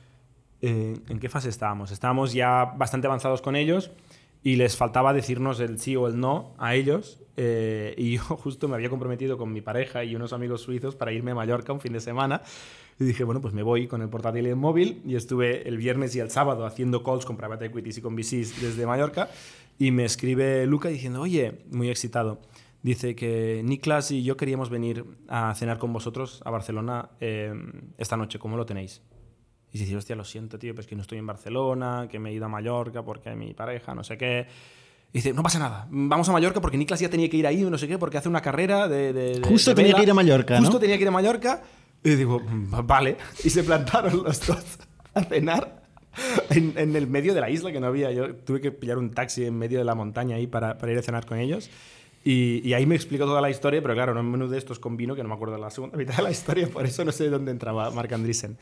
S3: eh, ¿En qué fase estábamos? Estábamos ya bastante avanzados con ellos y les faltaba decirnos el sí o el no a ellos. Eh, y yo justo me había comprometido con mi pareja y unos amigos suizos para irme a Mallorca un fin de semana. Y dije, bueno, pues me voy con el portátil y móvil. Y estuve el viernes y el sábado haciendo calls con private equities y con VCs desde Mallorca. Y me escribe Luca diciendo, oye, muy excitado. Dice que Niklas y yo queríamos venir a cenar con vosotros a Barcelona eh, esta noche. ¿Cómo lo tenéis? Y dice, hostia, lo siento, tío, pues que no estoy en Barcelona, que me he ido a Mallorca porque mi pareja, no sé qué. Y dice, no pasa nada, vamos a Mallorca porque Niklas ya tenía que ir ahí, no sé qué, porque hace una carrera de...
S1: Justo
S3: de
S1: tenía
S3: vela.
S1: que ir a Mallorca,
S3: Justo
S1: ¿no?
S3: tenía que ir a Mallorca. Y digo, "Mm, vale. Y se plantaron los dos a cenar en, en el medio de la isla, que no había. Yo tuve que pillar un taxi en medio de la montaña ahí para, para ir a cenar con ellos. Y, y ahí me explicó toda la historia, pero claro, no en un menú de estos con vino, que no me acuerdo de la segunda mitad de la historia, por eso no sé dónde entraba Mark Andreessen.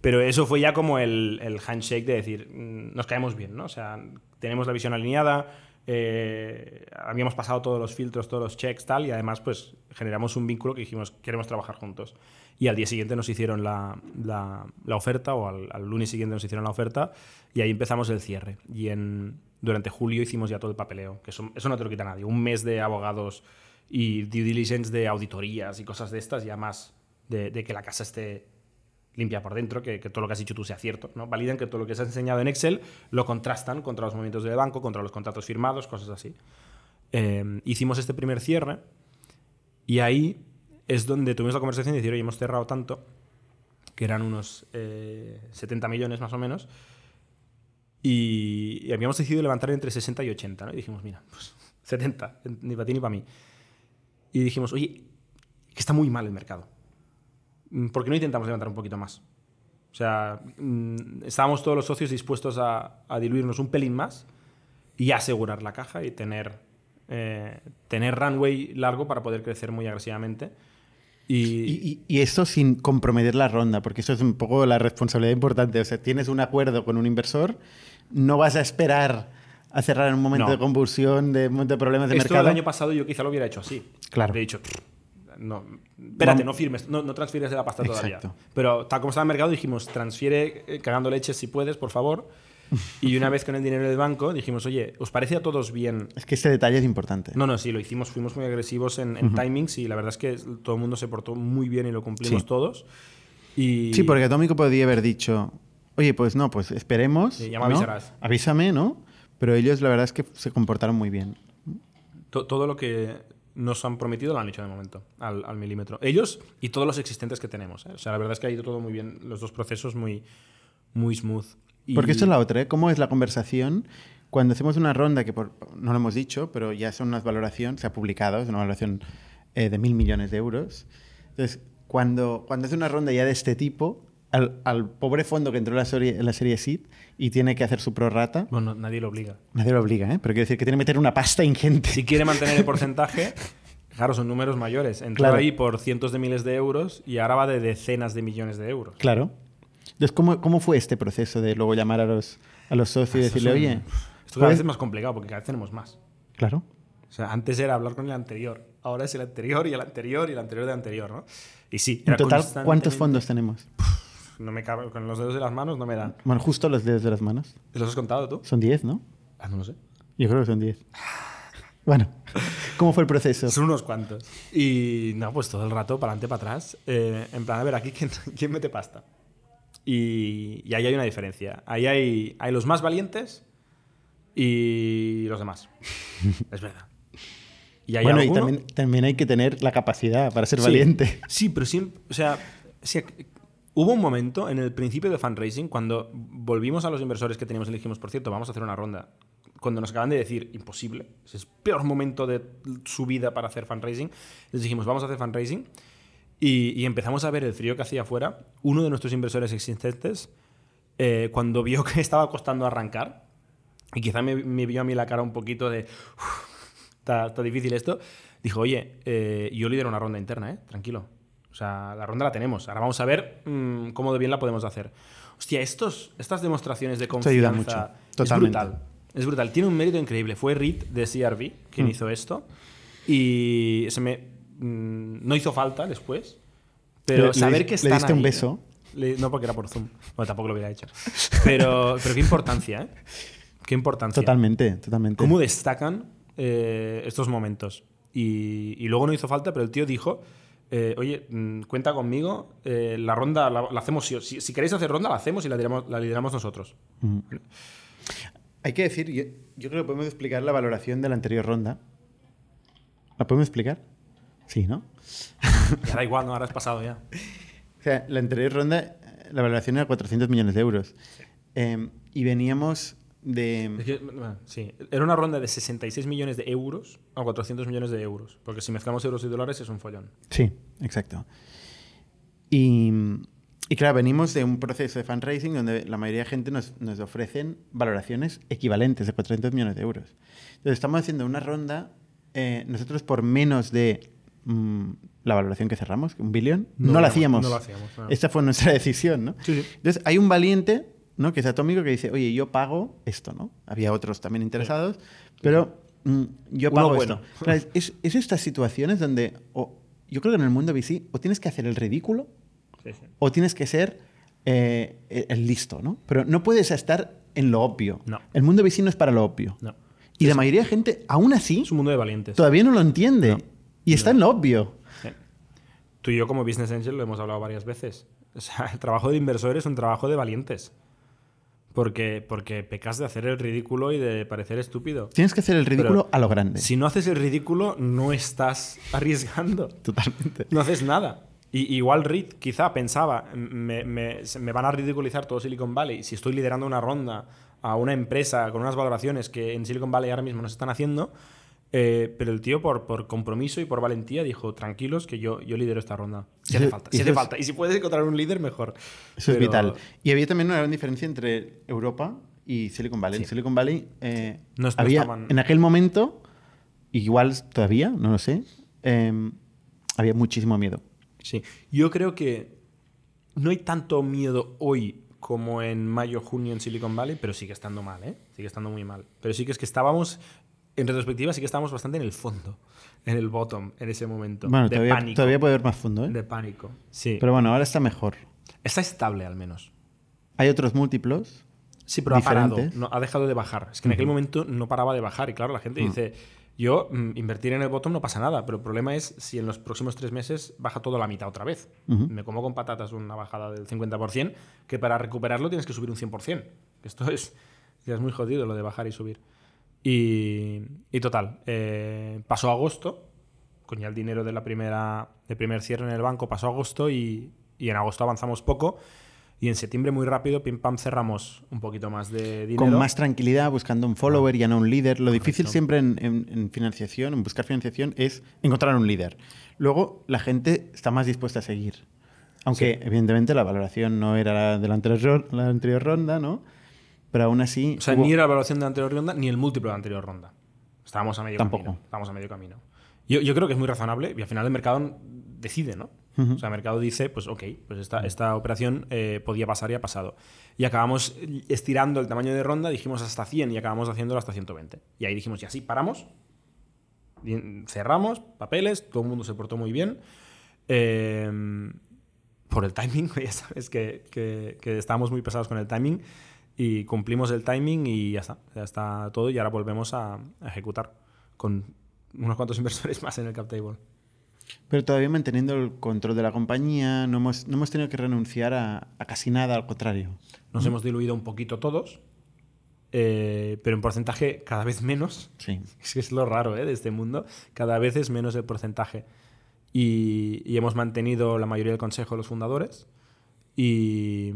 S3: Pero eso fue ya como el, el handshake de decir, mm, nos caemos bien, ¿no? O sea, tenemos la visión alineada, eh, habíamos pasado todos los filtros, todos los checks, tal, y además, pues generamos un vínculo que dijimos, queremos trabajar juntos. Y al día siguiente nos hicieron la, la- la oferta, o al, al lunes siguiente nos hicieron la oferta, y ahí empezamos el cierre. Y en, durante julio hicimos ya todo el papeleo, que eso, eso no te lo quita nadie. Un mes de abogados y due diligence de auditorías y cosas de estas, ya más de, de que la casa esté limpia por dentro, que, que todo lo que has dicho tú sea cierto. ¿no? Validan que todo lo que se ha enseñado en Excel lo contrastan contra los movimientos del banco, contra los contratos firmados, cosas así. Eh, hicimos este primer cierre y ahí es donde tuvimos la conversación y decir, oye, hemos cerrado tanto, que eran unos eh, 70 millones más o menos, y, y habíamos decidido levantar entre 60 y 80. ¿no? Y dijimos, mira, pues 70, ni para ti ni para mí. Y dijimos, oye, que está muy mal el mercado. Mm, ¿Por qué no intentamos levantar un poquito más? O sea, mm, estábamos todos los socios dispuestos a, a diluirnos un pelín más y asegurar la caja y tener, eh, tener runway largo para poder crecer muy agresivamente. Y,
S1: Y, y- esto sin comprometer la ronda, porque eso es un poco la responsabilidad importante. O sea, tienes un acuerdo con un inversor, no vas a esperar a cerrar en un momento
S3: No.
S1: de convulsión, de un momento de problemas de
S3: esto
S1: mercado.
S3: el año pasado yo quizá lo hubiera hecho así.
S1: Claro.
S3: De dicho, no, espérate, no firmes, no, no transfieres de la pasta todavía.
S1: Exacto.
S3: Pero tal como estaba el mercado, dijimos, transfiere eh, cagando leches si puedes, por favor. Y una vez con el dinero del banco, dijimos, oye, ¿os parece a todos bien
S1: Es que este detalle es importante.
S3: No, no, sí, lo hicimos, fuimos muy agresivos en, en timings y la verdad es que todo el mundo se portó muy bien y lo cumplimos
S1: Sí.
S3: todos. Y
S1: Sí, porque Atómico podría haber dicho, oye, pues no, pues esperemos.
S3: Sí, ya me
S1: ¿no?
S3: avisarás.
S1: Avísame, ¿no? Pero ellos la verdad es que se comportaron muy bien.
S3: to- todo lo que nos han prometido lo han hecho de momento, al, al milímetro. Ellos y todos los existentes que tenemos. ¿eh? O sea, la verdad es que ha ido todo muy bien, los dos procesos muy, muy smooth. Y-
S1: Porque esto es la otra, ¿eh? ¿Cómo es la conversación? Cuando hacemos una ronda, que por- no lo hemos dicho, pero ya son unas valoraciones, se ha publicado, es una valoración eh, de mil millones de euros. Entonces, cuando, cuando hace una ronda ya de este tipo, al, al pobre fondo que entró en la, serie, en la serie SID y tiene que hacer su prorrata,
S3: Bueno, nadie lo obliga.
S1: nadie lo obliga, ¿eh? Pero quiere decir que tiene que meter una pasta ingente.
S3: Si quiere mantener el porcentaje, claro, son números mayores. Entró
S1: Claro.
S3: ahí por cientos de miles de euros y ahora va de decenas de millones de euros.
S1: Claro. Entonces, ¿cómo, ¿cómo fue este proceso de luego llamar a los, a los socios y
S3: es
S1: decirle,
S3: un-
S1: oye,
S3: Esto cada vez
S1: ¿puedes-"
S3: es más complicado porque cada vez tenemos más.
S1: Claro.
S3: O sea, antes era hablar con el anterior, ahora es el anterior y el anterior y el anterior del anterior, ¿no? Y sí,
S1: En total, ¿cuántos fondos tenemos?
S3: No me cabe, con los dedos de las manos no me dan.
S1: Bueno, justo los dedos de las manos.
S3: ¿Los has contado tú?
S1: Son 10, ¿no?
S3: Ah, no lo sé.
S1: Yo creo que son 10. Bueno, ¿cómo fue el proceso?
S3: Son unos cuantos. Y no, pues todo el rato, para adelante, para atrás. eh, en plan, a ver, aquí, ¿quién, quién mete pasta? Y, y ahí hay una diferencia. Ahí hay, hay los más valientes y los demás. es verdad. Y hay
S1: Bueno, y
S3: alguno-
S1: también, también hay que tener la capacidad para ser
S3: Sí,
S1: valiente.
S3: Sí, pero siempre. O sea, hubo un momento en el principio de fundraising cuando volvimos a los inversores que teníamos y dijimos, por cierto, vamos a hacer una ronda. Cuando nos acaban de decir, imposible, es el peor momento de su vida para hacer fundraising, les dijimos, vamos a hacer fundraising. Y, y empezamos a ver el frío que hacía afuera. Uno de nuestros inversores existentes, eh, cuando vio que estaba costando arrancar, y quizá me, me vio a mí la cara un poquito de, "Uf, está, está difícil esto, dijo, oye, eh, yo lidero una ronda interna, ¿eh? tranquilo. O sea, la ronda la tenemos. Ahora vamos a ver mm, cómo de bien la podemos hacer. Hostia, estos, estas demostraciones de
S1: Esto ayuda
S3: confianza
S1: mucho,
S3: es
S1: totalmente.
S3: brutal. Es brutal. Tiene un mérito increíble. Fue Reed de CRV quien
S1: Mm.
S3: hizo esto. Y se me, mm, no hizo falta después. Pero
S1: Le- le
S3: saber que
S1: le
S3: están
S1: diste un beso.
S3: ¿eh? Le- no, porque era por Zoom. Bueno, tampoco lo hubiera hecho. Pero, pero qué importancia, ¿eh? qué importancia.
S1: Totalmente, totalmente.
S3: ¿Cómo destacan eh, estos momentos? Y, y luego no hizo falta, pero el tío dijo, eh, oye, mm, cuenta conmigo, eh, la ronda la, la hacemos, si, si, si queréis hacer ronda, la hacemos y la lideramos, la lideramos nosotros.
S1: Hay que decir, yo, yo creo que podemos explicar la valoración de la anterior ronda. ¿La podemos explicar? Sí, ¿no?
S3: Ya da igual, ¿no? Ahora has pasado ya.
S1: O sea, la anterior ronda, eh, la valoración era 400 millones de euros. Eh, y veníamos de...
S3: Es que, bueno, sí, era una ronda de 66 millones de euros a 400 millones de euros. Porque si mezclamos euros y dólares es un follón.
S1: Sí, exacto. Y, y claro, venimos de un proceso de fundraising donde la mayoría de gente nos, nos ofrecen valoraciones equivalentes de 400 millones de euros. Entonces, estamos haciendo una ronda, eh, nosotros por menos de mm, la valoración que cerramos, un billón, no,
S3: No
S1: la hacíamos.
S3: no lo hacíamos, no.
S1: Esta fue nuestra decisión, ¿no?
S3: Sí, sí.
S1: Entonces, hay un valiente, ¿no? Que es atómico, que dice, oye, yo pago esto, ¿no? Había otros también interesados, pero mm, yo
S3: Uno
S1: pago
S3: bueno.
S1: esto. Claro, es, es estas situaciones donde, o- yo creo que en el mundo VC, o tienes que hacer el ridículo,
S3: Sí, sí.
S1: o tienes que ser eh, el listo, ¿no? Pero no puedes estar en lo obvio.
S3: No.
S1: El mundo VC no es para lo obvio.
S3: No.
S1: Y la mayoría de gente, aún así,
S3: Es un mundo de valientes.
S1: todavía no lo entiende.
S3: No.
S1: Y está en lo obvio.
S3: Tú y yo como Business Angel lo hemos hablado varias veces. O sea, el trabajo del inversor es un trabajo de valientes. Porque, porque pecas de hacer el ridículo y de parecer estúpido.
S1: Tienes que hacer el ridículo
S3: Pero
S1: a lo grande.
S3: Si no haces el ridículo, no estás arriesgando.
S1: Totalmente.
S3: No haces nada. Y, igual Reed quizá pensaba, me, me- me van a ridiculizar todo Silicon Valley si estoy liderando una ronda a una empresa con unas valoraciones que en Silicon Valley ahora mismo no se están haciendo. Eh, pero el tío, por, por compromiso y por valentía, dijo: tranquilos, que yo, yo lidero esta ronda. Si hace falta, si hace falta. Y si puedes encontrar un líder, mejor.
S1: Eso es vital. Y había también una gran diferencia entre Europa y Silicon Valley. En
S3: Sí.
S1: Silicon Valley eh,
S3: No no
S1: había,
S3: estaban-
S1: en aquel momento, igual todavía, no lo sé, eh, había muchísimo miedo.
S3: Sí. Yo creo que no hay tanto miedo hoy como en mayo, junio en Silicon Valley, pero sigue estando mal, ¿eh? Sigue estando muy mal. Pero sí que es que estábamos, en retrospectiva, sí que estábamos bastante en el fondo, en el bottom, en ese momento.
S1: Bueno,
S3: de
S1: todavía,
S3: pánico.
S1: todavía puede haber más fondo, ¿eh?
S3: De pánico. Sí.
S1: Pero bueno, ahora está mejor.
S3: Está estable al menos.
S1: Hay otros múltiplos.
S3: Sí, pero ha parado. No, ha dejado de bajar. Es que en aquel momento no paraba de bajar. Y claro, la gente dice, yo mm, invertir en el bottom no pasa nada, pero el problema es si en los próximos tres meses baja todo a la mitad otra vez. Me como con patatas una bajada del 50%, que para recuperarlo tienes que subir un 100%. Esto es, ya es muy jodido lo de bajar y subir. Y, y total, eh, pasó agosto, con ya el dinero de la primera, del primer cierre en el banco, pasó agosto y, y en agosto avanzamos poco. Y en septiembre muy rápido, pim pam, cerramos un poquito más de dinero.
S1: Con más tranquilidad, buscando un follower y ya no un líder. Lo difícil siempre en, en- en financiación, en buscar financiación, es encontrar un líder. Luego, la gente está más dispuesta a seguir. Aunque, evidentemente, la valoración no era la de la anterior, la anterior ronda, ¿no? Pero aún así.
S3: O sea,
S1: hubo-
S3: ni era la evaluación de la anterior ronda ni el múltiplo de la anterior ronda. Estábamos a medio
S1: Tampoco.
S3: camino. Estábamos a medio camino. Yo, yo creo que es muy razonable y al final el mercado decide, ¿no?
S1: Ujú.
S3: O sea, el mercado dice, pues ok, pues esta, esta operación eh, podía pasar y ha pasado. Y acabamos estirando el tamaño de ronda, dijimos hasta 100 y acabamos haciéndolo hasta 120. Y ahí dijimos, y así paramos, cerramos, papeles, todo el mundo se portó muy bien. Eh, por el timing, ya sabes que, que, que estábamos muy pesados con el timing y cumplimos el timing y ya está, ya está todo y ahora volvemos a, a ejecutar con unos cuantos inversores más en el cap table.
S1: Pero todavía manteniendo el control de la compañía, no hemos, no hemos tenido que renunciar a, a casi nada, al contrario.
S3: Nos hemos diluido un poquito todos, eh, pero en porcentaje cada vez menos.
S1: Sí.
S3: Es lo raro ¿eh? de este mundo. Cada vez es menos el porcentaje. Y, y hemos mantenido la mayoría del consejo de los fundadores y,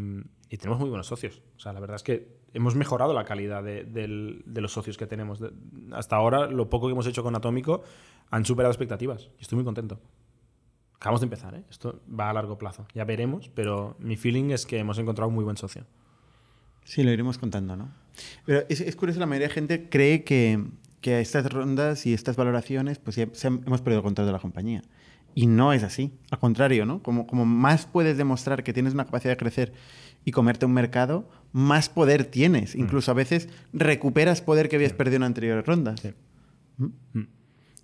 S3: y tenemos muy buenos socios. O sea, la verdad es que hemos mejorado la calidad de, del- de los socios que tenemos. De- hasta ahora, lo poco que hemos hecho con Atómico han superado expectativas. Y estoy muy contento. Acabamos de empezar, ¿eh? Esto va a largo plazo. Ya veremos, pero mi feeling es que hemos encontrado un muy buen socio.
S1: Sí, lo iremos contando, ¿no? Pero es, es curioso, la mayoría de gente cree que, que a estas rondas y estas valoraciones, pues ya se hemos perdido el control de la compañía. Y no es así. Al contrario, ¿no? Como, como más puedes demostrar que tienes una capacidad de crecer y comerte un mercado, más poder tienes. Incluso a veces recuperas poder que habías perdido en anteriores rondas.
S3: Sí.
S1: ¿Mm?
S3: Mm.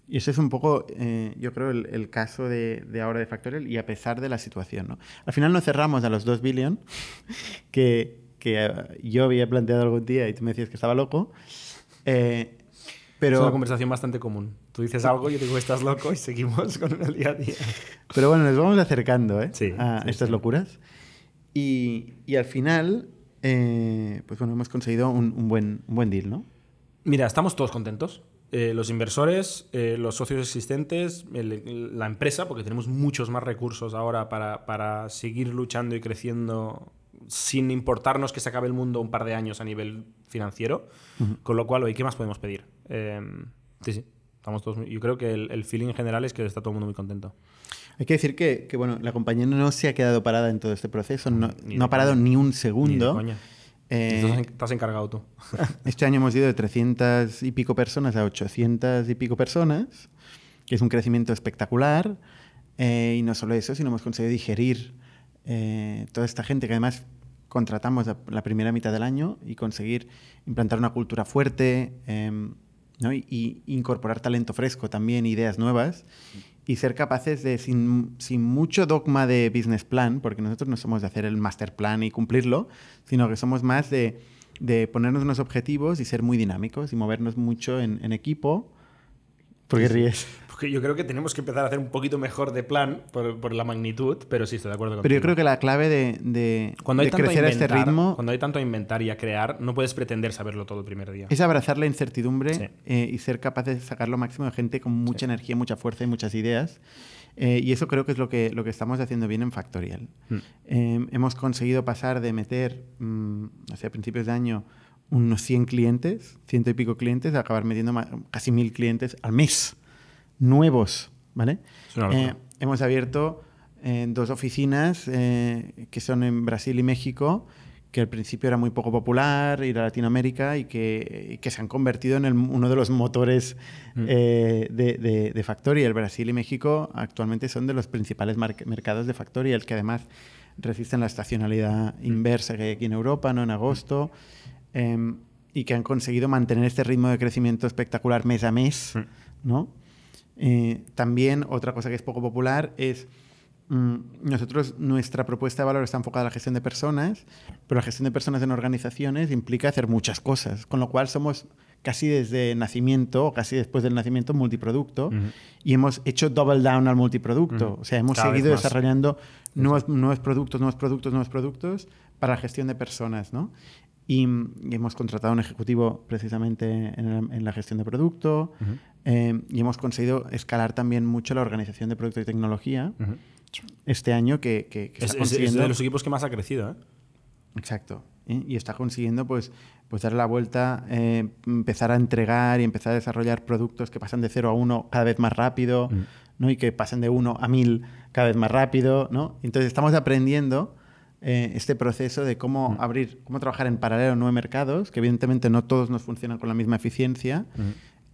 S1: Y ese es un poco, eh, yo creo, el, el caso de, de ahora de Factorial y a pesar de la situación. ¿no? Al final nos cerramos a los 2 billion, que que eh, yo había planteado algún día y tú me decías que estaba loco. Eh, pero,
S3: Es una conversación bastante común. Tú dices algo, yo digo que estás loco y seguimos con el día a día.
S1: pero bueno, nos vamos acercando ¿eh?
S3: Sí,
S1: a
S3: sí,
S1: estas
S3: sí.
S1: locuras. Y, y al final, eh, pues bueno, hemos conseguido un, un buen, un buen deal, ¿no?
S3: Mira, estamos todos contentos. Eh, los inversores, eh, los socios existentes, el- la empresa, porque tenemos muchos más recursos ahora para, para seguir luchando y creciendo sin importarnos que se acabe el mundo un par de años a nivel financiero. Con lo cual, oye, ¿qué más podemos pedir? Eh, sí, sí. Estamos todos, yo creo que el, el feeling general es que está todo el mundo muy contento.
S1: Hay que decir que, que, bueno, la compañía no se ha quedado parada en todo este proceso, no, no ha parado
S3: coña.
S1: ni un
S3: Ni de
S1: segundo.
S3: coña.
S1: Eh,
S3: estás encargado tú.
S1: Este año hemos ido de 300 y pico personas a 800 y pico personas, que es un crecimiento espectacular. Eh, y no solo eso, sino hemos conseguido digerir eh, toda esta gente que además contratamos la, la primera mitad del año y conseguir implantar una cultura fuerte em, ¿no? y, y incorporar talento fresco también, ideas nuevas y ser capaces de, sin, sin mucho dogma de business plan, porque nosotros no somos de hacer el master plan y cumplirlo, sino que somos más de, de ponernos unos objetivos y ser muy dinámicos y movernos mucho en, en equipo. ¿Por qué ríes?
S3: Yo creo que tenemos que empezar a hacer un poquito mejor de plan por, por la magnitud, pero sí, estoy de acuerdo
S1: Pero yo creo que la clave de, de-
S3: Cuando hay
S1: de
S3: tanto
S1: crecer
S3: a
S1: este
S3: inventar,
S1: ritmo
S3: Cuando hay tanto a inventar y a crear, no puedes pretender saberlo todo el primer día.
S1: es abrazar la incertidumbre
S3: Sí.
S1: eh, y ser capaz de sacar lo máximo de gente con mucha energía, mucha fuerza y muchas ideas. Eh, y eso creo que es lo que, lo que estamos haciendo bien en Factorial.
S3: Mm.
S1: Eh, hemos conseguido pasar de meter, mm, hacia principios de año, unos 100 clientes, ciento y pico clientes, a acabar metiendo casi mil clientes al mes, nuevos, ¿vale? Eh, hemos abierto eh, dos oficinas eh, que son en Brasil y México, que al principio era muy poco popular ir a Latinoamérica y que, y que se han convertido en el- uno de los motores
S3: Mm.
S1: de, de, de Factorial. Brasil y México actualmente son de los principales mercados de Factorial, que además resisten la estacionalidad
S3: Mm.
S1: inversa que hay aquí en Europa, ¿no? en agosto, em, y que han conseguido mantener este ritmo de crecimiento espectacular mes a mes.
S3: Mm.
S1: ¿no? Eh, también otra cosa que es poco popular es mm, nosotros nuestra propuesta de valor está enfocada a la gestión de personas, pero la gestión de personas en organizaciones implica hacer muchas cosas, con lo cual somos casi desde nacimiento o casi después del nacimiento multiproducto
S3: Ujú.
S1: y hemos hecho double down al multiproducto,
S3: Ujú.
S1: o sea, hemos
S3: Cada
S1: seguido desarrollando nuevos, nuevos productos, nuevos productos, nuevos productos para la gestión de personas, ¿no? Y, y hemos contratado un ejecutivo precisamente en, el- en la gestión de producto
S3: Ujú.
S1: Eh, y hemos conseguido escalar también mucho la organización de producto y tecnología este año que, que- que
S3: Es,
S1: está
S3: es- es
S1: consiguiendo...
S3: de los equipos que más ha crecido, ¿eh?
S1: Exacto. ¿eh? Y está consiguiendo pues, pues dar la vuelta, eh, empezar a entregar y empezar a desarrollar productos que pasan de 0 a 1 cada vez más rápido. ¿no? Y que pasen de 1 a 1000 cada vez más rápido, ¿no? Entonces estamos aprendiendo eh, este proceso de cómo abrir, cómo trabajar en paralelo nueve mercados, que evidentemente no todos nos funcionan con la misma eficiencia,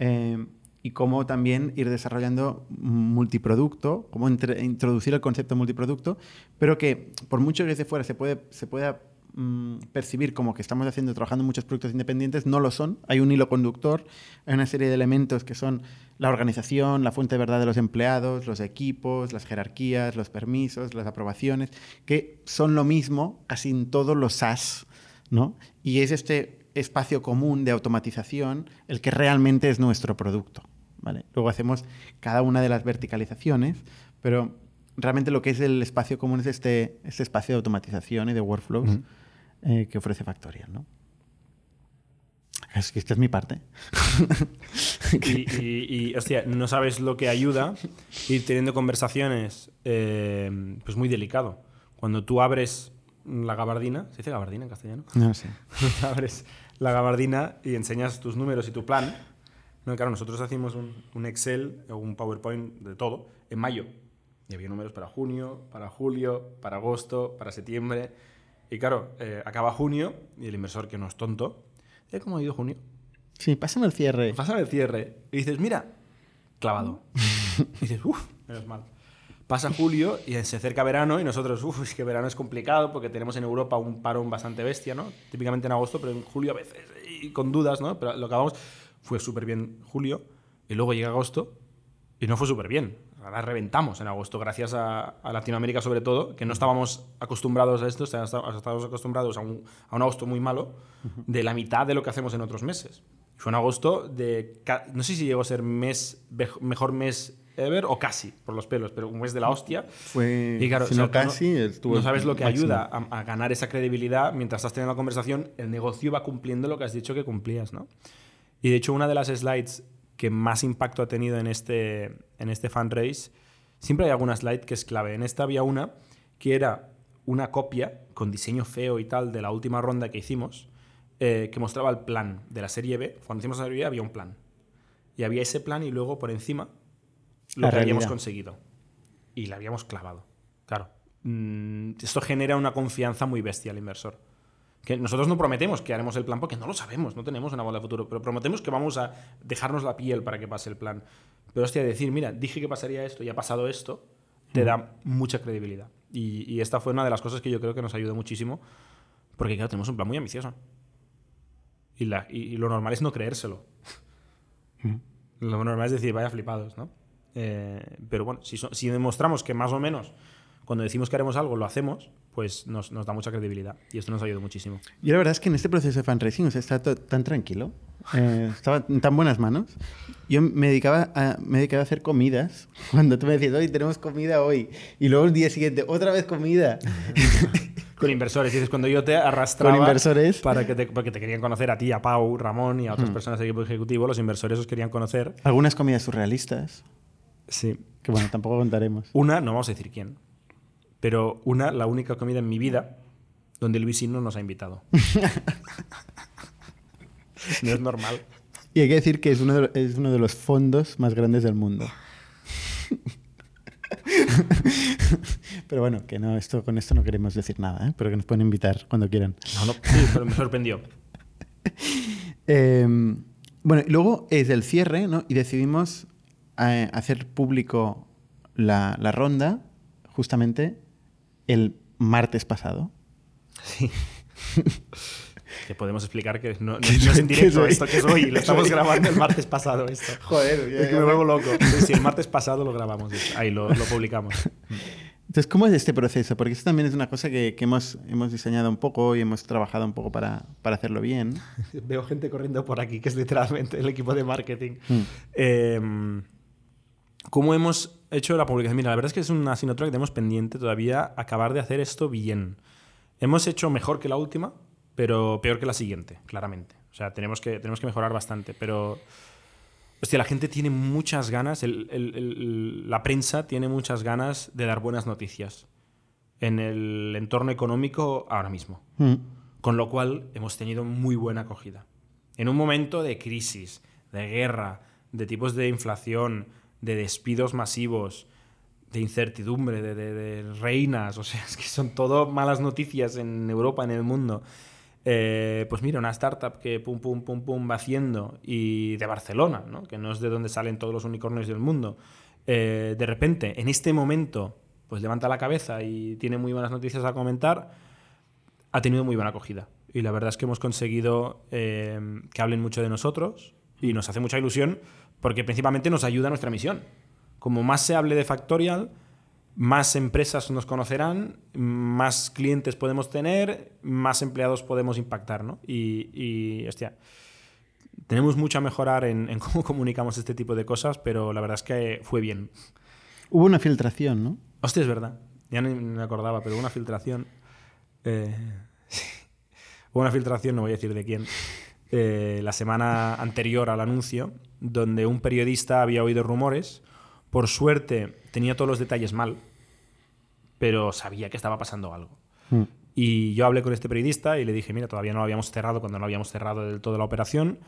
S1: eh, y cómo también ir desarrollando multiproducto, cómo introducir el concepto multiproducto, pero que por mucho que desde fuera se, puede, se pueda mm, percibir como que estamos haciendo, trabajando muchos productos independientes, no lo son. Hay un hilo conductor, hay una serie de elementos que son la organización, la fuente de verdad de los empleados, los equipos, las jerarquías, los permisos, las aprobaciones, que son lo mismo casi en todos los SaaS, ¿no? Y es este espacio común de automatización el que realmente es nuestro producto. ¿Vale? Luego hacemos cada una de las verticalizaciones, pero realmente lo que es el espacio común es este, este espacio de automatización y de workflows eh, que ofrece Factorial. ¿no? Es que esta es mi parte.
S3: Y, y- y, hostia, no sabes lo que ayuda ir teniendo conversaciones eh, pues muy delicado. Cuando tú abres la gabardina, ¿se dice gabardina en castellano?
S1: No sé.
S3: abres la gabardina y enseñas tus números y tu plan. No, claro, nosotros hacíamos un, un Excel o un PowerPoint de todo en mayo. Y había números para junio, para julio, para agosto, para septiembre. Y claro, eh, acaba junio y el inversor, que no es tonto, ¿eh, ¿cómo ha ido junio?
S1: Sí, pásame el cierre.
S3: Pasa el cierre y dices, mira, clavado. Y dices, uff, menos mal. Pasa julio y se acerca verano y nosotros, uff, es que verano es complicado porque tenemos en Europa un parón bastante bestia, ¿no? Típicamente en agosto, pero en julio a veces, y con dudas, ¿no? Pero lo acabamos fue súper bien julio y luego llega agosto y no fue súper bien. la reventamos en agosto, gracias a, a Latinoamérica sobre todo, que no estábamos acostumbrados a esto, estábamos acostumbrados a un, a un agosto muy malo, de la mitad de lo que hacemos en otros meses. Fue un agosto de, no sé si llegó a ser mes, mejor mes ever o casi, por los pelos, pero un mes de la hostia.
S1: Fue,
S3: Y claro,
S1: si
S3: o sea,
S1: casi,
S3: no, no sabes lo que
S1: máximo.
S3: ayuda a, a ganar esa credibilidad mientras estás teniendo la conversación, el negocio va cumpliendo lo que has dicho que cumplías, ¿no? Y de hecho, una de las slides que más impacto ha tenido en este, en este fundraise, siempre hay alguna slide que es clave. En esta había una que era una copia con diseño feo y tal de la última ronda que hicimos, eh, que mostraba el plan de la serie B. Cuando hicimos la serie B había un plan. Y había ese plan y luego por encima lo
S1: La
S3: que habíamos conseguido. Y la habíamos clavado. Claro. Mm, esto genera una confianza muy bestia al inversor. Que nosotros no prometemos que haremos el plan porque no lo sabemos, no tenemos una bola de futuro, pero prometemos que vamos a dejarnos la piel para que pase el plan. Pero hostia, decir, mira, dije que pasaría esto y ha pasado esto, te da mucha credibilidad. Y, y esta fue una de las cosas que yo creo que nos ayudó muchísimo, porque claro, tenemos un plan muy ambicioso. Y, la- y- y lo normal es no creérselo. Lo normal es decir, vaya flipados, ¿no? Eh, pero bueno, si, so- si demostramos que más o menos cuando decimos que haremos algo lo hacemos, pues nos, nos da mucha credibilidad. Y esto nos ayudó muchísimo.
S1: Yo la verdad es que en este proceso de fundraising o sea, to- tan tranquilo, eh, estaba en tan buenas manos. Yo me dedicaba, a, me dedicaba a hacer comidas. Cuando tú me decías, hoy tenemos comida hoy, y luego el día siguiente, otra vez comida.
S3: Con inversores, dices, cuando yo te arrastraba
S1: Con inversores.
S3: para que te, porque te querían conocer a ti, a Pau, Ramón y a otras personas del equipo ejecutivo, los inversores os querían conocer.
S1: Algunas comidas surrealistas,
S3: Sí.
S1: que bueno, tampoco contaremos.
S3: Una, no vamos a decir quién, pero una, la única comida en mi vida donde Luis no nos ha invitado. no es normal.
S1: Y hay que decir que es uno de, es uno de los fondos más grandes del mundo. Pero bueno, que no, esto, con esto no queremos decir nada, ¿eh? pero que nos pueden invitar cuando quieran.
S3: No, no, sí, pero me sorprendió.
S1: Eh, bueno, y luego es el cierre, ¿no? Y decidimos eh, hacer público la, la ronda justamente el martes pasado.
S3: Sí. Que podemos explicar que no, no- no es en
S1: que
S3: directo
S1: soy-
S3: esto que es hoy. Lo estamos
S1: soy-
S3: grabando el martes pasado esto.
S1: Joder,
S3: Es que me vuelvo loco. Sí, sí, el martes pasado lo grabamos. Ahí lo, lo publicamos.
S1: Entonces, ¿cómo es este proceso? Porque esto también es una cosa que, que hemos, hemos diseñado un poco y hemos trabajado un poco para, para hacerlo bien.
S3: Veo gente corriendo por aquí, que es literalmente el equipo de marketing.
S1: Mm.
S3: Eh, ¿Cómo hemos hecho la publicación? Mira, la verdad es que es una asignatura que tenemos pendiente todavía acabar de hacer esto bien. Hemos hecho mejor que la última, pero peor que la siguiente, claramente. O sea, tenemos que, tenemos que mejorar bastante, pero... Hostia, la gente tiene muchas ganas, el- el- el- la prensa tiene muchas ganas de dar buenas noticias en el entorno económico ahora mismo.
S1: Mm.
S3: Con lo cual hemos tenido muy buena acogida. En un momento de crisis, de guerra, de tipos de inflación, de despidos masivos, de incertidumbre, de, de- de reinas, o sea, es que son todo malas noticias en Europa, en el mundo. Eh, pues mira, una startup que pum, pum, pum, pum va haciendo y de Barcelona, ¿no? que no es de donde salen todos los unicornios del mundo, eh, de repente, en este momento, pues levanta la cabeza y tiene muy buenas noticias a comentar, ha tenido muy buena acogida. Y la verdad es que hemos conseguido eh, que hablen mucho de nosotros y nos hace mucha ilusión porque principalmente nos ayuda a nuestra misión. Como más se hable de Factorial, más empresas nos conocerán, más clientes podemos tener, más empleados podemos impactar, ¿no? Y, y, hostia, tenemos mucho a mejorar en, en cómo comunicamos este tipo de cosas, pero la verdad es que fue bien.
S1: Hubo una filtración, ¿no?
S3: Hostia, es verdad. Ya ni me acordaba, pero hubo una filtración. eh, hubo una filtración, no voy a decir de quién, eh, la semana anterior al anuncio, donde un periodista había oído rumores. Por suerte, tenía todos los detalles mal, pero sabía que estaba pasando algo.
S1: Mm.
S3: Y yo hablé con este periodista y le dije, mira, todavía no lo habíamos cerrado cuando no habíamos cerrado del todo la operación.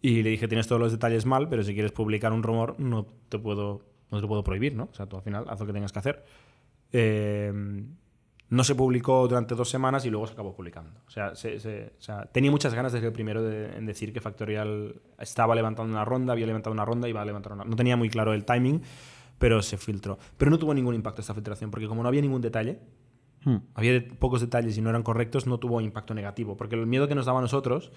S3: Y le dije, tienes todos los detalles mal, pero si quieres publicar un rumor, no te puedo, no te lo puedo prohibir, ¿no? O sea, tú al final haz lo que tengas que hacer. Eh, no se publicó durante dos semanas y luego se acabó publicando. O sea, se- se- o sea, tenía muchas ganas desde el primero de, en decir que Factorial estaba levantando una ronda, había levantado una ronda y iba a levantar una No tenía muy claro el timing, pero se filtró. Pero no tuvo ningún impacto esta filtración, porque como no había ningún detalle,
S1: Mm.
S3: había de- pocos detalles y no eran correctos, no tuvo impacto negativo. Porque el miedo que nos daba a nosotros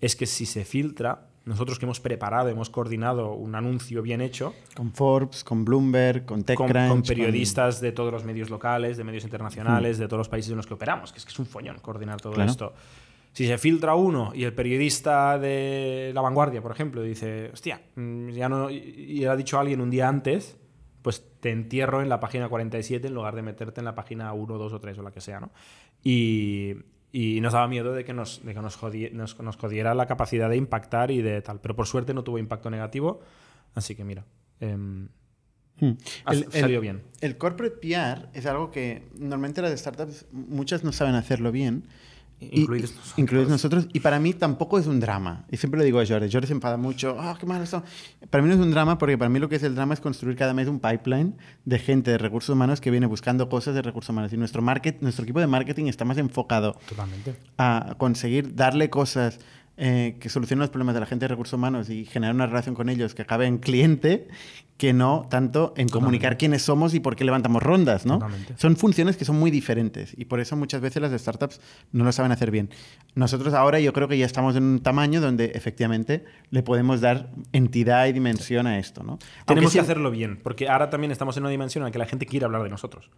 S3: es que si se filtra, nosotros que hemos preparado, hemos coordinado un anuncio bien hecho.
S1: Con Forbes, con Bloomberg, con TechCrunch.
S3: Con, con periodistas de todos los medios locales, de medios internacionales, de todos los países en los que operamos, que es que es un follón coordinar todo
S1: Claro.
S3: esto. Si se filtra uno y el periodista de La Vanguardia, por ejemplo, dice, hostia, mm, ya no, y y ha dicho alguien un día antes, pues te entierro en la página 47 en lugar de meterte en la página 1, 2 o 3 o la que sea, ¿no? Y, y nos daba miedo de que, nos, de que nos, jodie- nos, nos jodiera la capacidad de impactar y de tal. Pero por suerte no tuvo impacto negativo, así que mira,
S1: Hmm. El- el-
S3: salió bien.
S1: El corporate PR es algo que normalmente las startups, muchas no saben hacerlo bien.
S3: Incluidos
S1: y-
S3: nosotros.
S1: incluidos nosotros. Y para mí tampoco es un drama. Y siempre lo digo a Jordi. Jordi se enfada mucho. Ah, qué mal esto. Para mí no es un drama porque para mí lo que es el drama es construir cada mes un pipeline de gente de recursos humanos que viene buscando cosas de recursos humanos. Y nuestro, market, nuestro equipo de marketing está más enfocado
S3: Totalmente.
S1: a conseguir darle cosas eh, que solucionen los problemas de la gente de recursos humanos y generar una relación con ellos que acabe en cliente, que no tanto en comunicar quiénes somos y por qué levantamos rondas, ¿no?
S3: Totalmente.
S1: Son funciones que son muy diferentes y por eso muchas veces las startups no lo saben hacer bien. Nosotros ahora yo creo que ya estamos en un tamaño donde efectivamente le podemos dar entidad y dimensión a esto, ¿no?
S3: Tenemos que hacerlo bien, porque ahora también estamos en una dimensión en la que la gente quiere hablar de nosotros.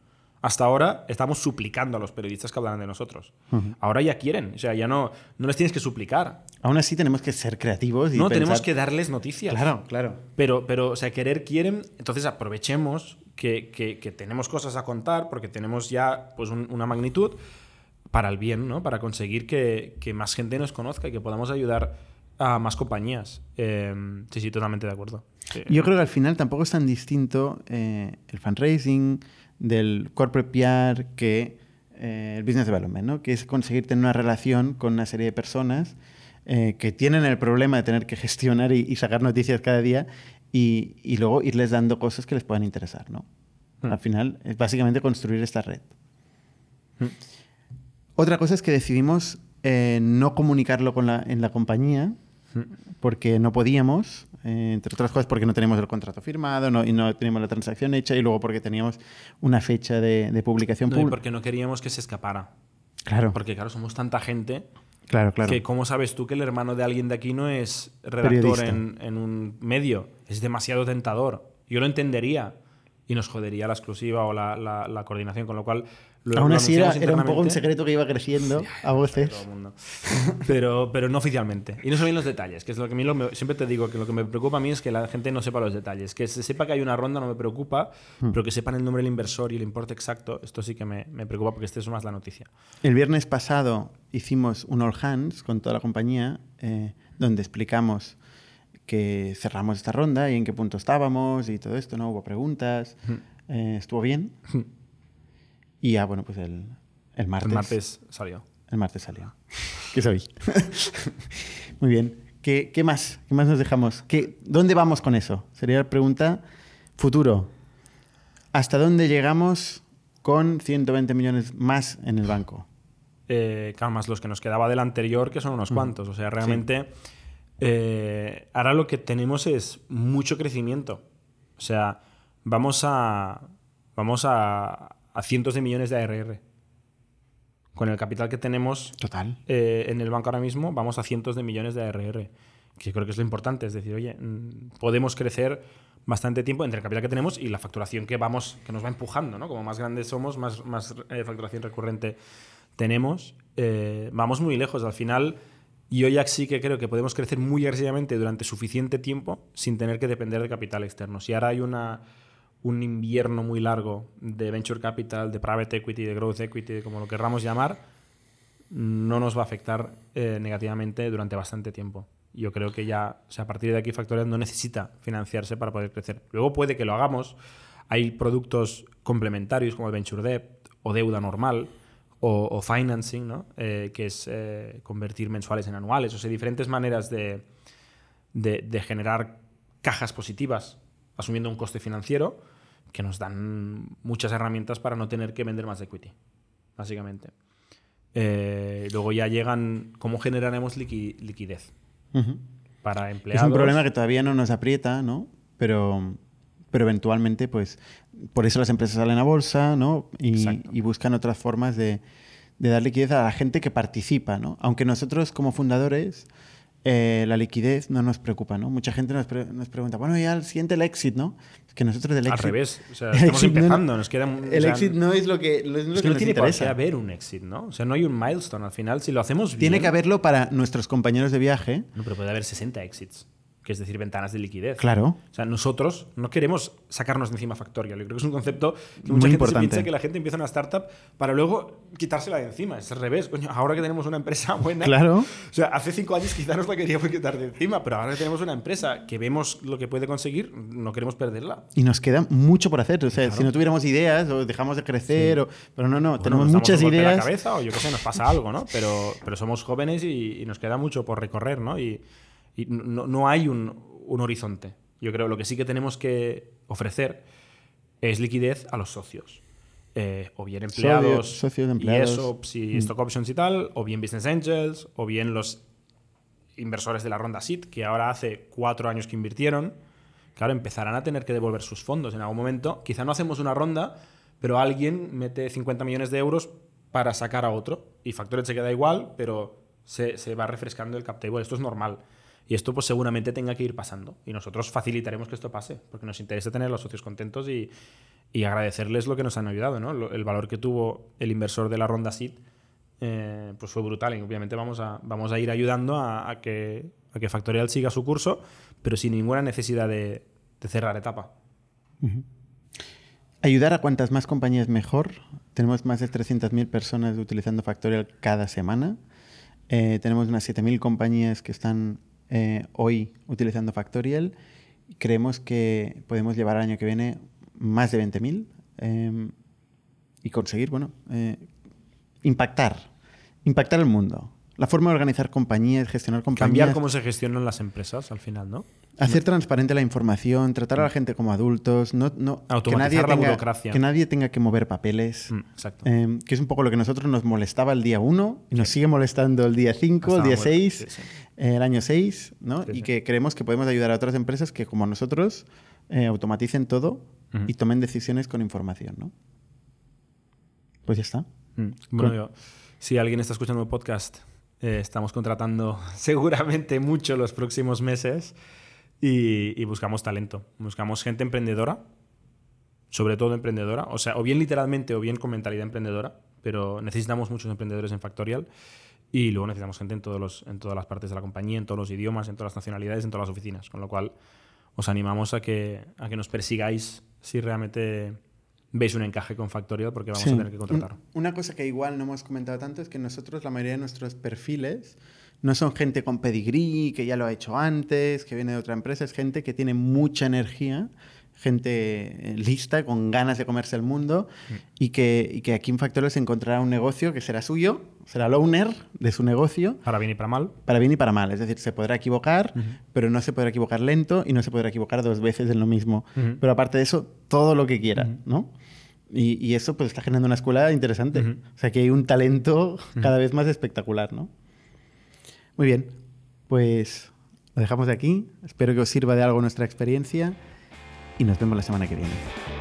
S3: Hasta ahora estamos suplicando a los periodistas que hablaran de nosotros. Ahora ya quieren, o sea, ya no, no les tienes que suplicar.
S1: Aún así tenemos que ser creativos y
S3: No,
S1: pensar-
S3: tenemos que darles noticias.
S1: Claro, claro.
S3: Pero, pero, o sea, querer quieren, entonces aprovechemos que, que- que tenemos cosas a contar, porque tenemos ya pues, un- una magnitud para el bien, ¿no? Para conseguir que, que más gente nos conozca y que podamos ayudar a más compañías. Eh, sí, sí, totalmente de acuerdo. Sí.
S1: Yo creo que al final tampoco es tan distinto eh, el fundraising del corporate PR que eh, el business development, ¿no? que es conseguir tener una relación con una serie de personas eh, que tienen el problema de tener que gestionar y, y sacar noticias cada día y, y luego irles dando cosas que les puedan interesar. ¿no?
S3: Hmm.
S1: Al final es básicamente construir esta red.
S3: Hmm.
S1: Otra cosa es que decidimos no comunicarlo con la- en la compañía porque no podíamos, eh, entre otras cosas porque no teníamos el contrato firmado no- y no teníamos la transacción hecha y luego porque teníamos una fecha de, de publicación
S3: No, y
S1: pública.
S3: porque no queríamos que se escapara.
S1: Claro,
S3: Porque, claro, somos tanta gente
S1: claro, claro.
S3: que, ¿cómo sabes tú que el hermano de alguien de aquí no es redactor en, en un medio? Es demasiado tentador. Yo lo entendería y nos jodería la exclusiva o la, la- la coordinación, con lo cual. Lo,
S1: Aún
S3: lo
S1: así era, era un poco un secreto que iba creciendo a voces.
S3: Pero, pero no oficialmente. Y no se los detalles, que es lo que a mí lo me- siempre te digo que lo que me preocupa a mí es que la gente no sepa los detalles. Que se sepa que hay una ronda no me preocupa,
S1: Hmm.
S3: pero que sepan el nombre del inversor y el importe exacto, esto sí que me, me preocupa porque este es más la noticia.
S1: El viernes pasado hicimos un All Hands con toda la compañía eh, donde explicamos que cerramos esta ronda y en qué punto estábamos y todo esto, ¿no? Hubo preguntas, eh, estuvo bien. Y ya, bueno, pues el, el martes.
S3: El martes salió.
S1: El martes salió. ¿Qué soy? Muy bien. ¿Qué, qué más? ¿Qué más nos dejamos? ¿Qué, ¿Dónde vamos con eso? Sería la pregunta futuro. ¿Hasta dónde llegamos con 120 millones más en el banco?
S3: eh, claro, más los que nos quedaba del anterior, que son unos cuantos. O sea, realmente eh, ahora lo que tenemos es mucho crecimiento. O sea, vamos a, vamos a, a cientos de millones de ARR. Con el capital que tenemos
S1: Total.
S3: eh, en el banco ahora mismo, vamos a cientos de millones de ARR. Que creo que es lo importante. Es decir, oye, mm, podemos crecer bastante tiempo entre el capital que tenemos y la facturación que vamos que nos va empujando, ¿no? Como más grandes somos, más, más eh, facturación recurrente tenemos. eh, vamos muy lejos. Al final, yo ya sí que creo que podemos crecer muy agresivamente durante suficiente tiempo sin tener que depender de capital externo. Si ahora hay una, un invierno muy largo de venture capital, de private equity, de growth equity, como lo querramos llamar, no nos va a afectar eh, negativamente durante bastante tiempo. Yo creo que ya, o sea, a partir de aquí Factorial no necesita financiarse para poder crecer. Luego puede que lo hagamos. Hay productos complementarios como el Venture Debt o deuda normal o, financing, ¿no? Eh, que es eh, convertir mensuales en anuales. O sea, diferentes maneras de, de generar cajas positivas asumiendo un coste financiero que nos dan muchas herramientas para no tener que vender más equity, básicamente. Eh, luego ya llegan cómo generaremos liqui- liquidez para
S1: Es
S3: empleados.
S1: un problema que todavía no nos aprieta, ¿no? Pero, pero eventualmente, pues, por eso las empresas salen a bolsa, ¿no? Y, buscan otras formas de, de dar liquidez a la gente que participa, ¿no? Aunque nosotros como fundadores eh, la liquidez no nos preocupa, ¿no? Mucha gente nos, pre- nos pregunta, bueno, ya el siguiente el exit, ¿no? Es que nosotros del
S3: Al
S1: exit...
S3: revés. O sea,
S1: el
S3: estamos
S1: exit no-
S3: empezando. nos queda, un- o
S1: El
S3: sea,
S1: exit no es lo que, lo- es lo
S3: es
S1: que
S3: que no
S1: nos
S3: tiene
S1: interesa.
S3: haber un exit, ¿no? O sea, no hay un milestone. Al final, si lo hacemos bien.
S1: Tiene que haberlo para nuestros compañeros de viaje.
S3: No, pero puede haber 60 exits. Que es decir, ventanas de liquidez.
S1: Claro.
S3: O sea, nosotros no queremos sacarnos de encima Factorial. Yo creo que es un concepto que
S1: Muy
S3: mucha gente
S1: importante.
S3: se piensa que la gente empieza una startup para luego quitársela de encima. Es al revés. Coño, ahora que tenemos una empresa buena.
S1: Claro.
S3: O sea, hace cinco años quizá nos la queríamos quitar de encima, pero ahora que tenemos una empresa que vemos lo que puede conseguir, no queremos perderla.
S1: Y nos queda mucho por hacer. O sea,
S3: Claro.
S1: si no tuviéramos ideas o dejamos de crecer, o- pero no, no,
S3: Bueno,
S1: tenemos muchas ideas.
S3: la cabeza o yo qué sé, nos pasa algo, ¿no? Pero, pero somos jóvenes y, y nos queda mucho por recorrer, ¿no? Y, y no, no hay un, un horizonte. Yo creo lo que sí que tenemos que ofrecer es liquidez a los socios. Eh, o bien empleados,
S1: socios,
S3: y
S1: empleados.
S3: ESOPs y
S1: Mm.
S3: stock options y tal, o bien business angels, o bien los inversores de la ronda SIT, que ahora hace cuatro años que invirtieron, claro, empezarán a tener que devolver sus fondos en algún momento. Quizá no hacemos una ronda, pero alguien mete 50 millones de euros para sacar a otro. Y Factorial se queda igual, pero se, se va refrescando el cap table. Esto es normal. Y esto pues seguramente tenga que ir pasando. Y nosotros facilitaremos que esto pase, porque nos interesa tener a los socios contentos y, y agradecerles lo que nos han ayudado. ¿no? El valor que tuvo el inversor de la ronda SID eh, pues fue brutal. Y obviamente vamos a, vamos a ir ayudando a, a que, a que Factorial siga su curso, pero sin ninguna necesidad de, de cerrar etapa.
S1: Ayudar a cuantas más compañías mejor. Tenemos más de 300.000 personas utilizando Factorial cada semana. Eh, tenemos unas 7.000 compañías que están eh, hoy utilizando Factorial. Creemos que podemos llevar al año que viene más de 20.000 eh, y conseguir, bueno, eh, impactar, impactar el mundo. La forma de organizar compañías, gestionar compañías.
S3: Cambiar cómo se gestionan las empresas al final, ¿no?
S1: Hacer transparente la información, tratar a la gente como adultos, no, no, que, nadie
S3: la
S1: tenga,
S3: burocracia.
S1: que nadie tenga que mover papeles,
S3: Mm, exacto.
S1: eh, que es un poco lo que a nosotros nos molestaba el día 1 y nos sigue molestando el día 5, el día
S3: muy-
S1: 6,
S3: sí, sí.
S1: el año 6, ¿no? Y que creemos que podemos ayudar a otras empresas que como nosotros eh, automaticen todo
S3: Ujú.
S1: y tomen decisiones con información, ¿no? Pues ya está.
S3: Mm. Bueno, yo- si alguien está escuchando el podcast, eh, estamos contratando seguramente mucho los próximos meses y, y buscamos talento. Buscamos gente emprendedora, sobre todo emprendedora, o sea, o bien literalmente o bien con mentalidad emprendedora, pero necesitamos muchos emprendedores en Factorial y luego necesitamos gente en, todos los, en todas las partes de la compañía, en todos los idiomas, en todas las nacionalidades, en todas las oficinas, con lo cual os animamos a que, a que nos persigáis si realmente veis un encaje con Factorial porque vamos
S1: Sí.
S3: a tener que contratar.
S1: Un- Una cosa que igual no hemos comentado tanto es que nosotros, la mayoría de nuestros perfiles, no son gente con pedigrí, que ya lo ha hecho antes, que viene de otra empresa, es gente que tiene mucha energía, gente eh, lista, con ganas de comerse el mundo,
S3: Mm.
S1: y, que, y que aquí en Factorial se encontrará un negocio que será suyo, será el owner de su negocio,
S3: Para bien y para mal.
S1: para bien y para mal. Es decir, se podrá equivocar, pero no se podrá equivocar lento y no se podrá equivocar dos veces en lo mismo. Pero aparte de eso, todo lo que quiera, ¿no? Y, y eso pues está generando una escuela interesante. O sea que hay un talento cada vez más espectacular, ¿no? Muy bien, pues lo dejamos de aquí. Espero que os sirva de algo nuestra experiencia y nos vemos la semana que viene.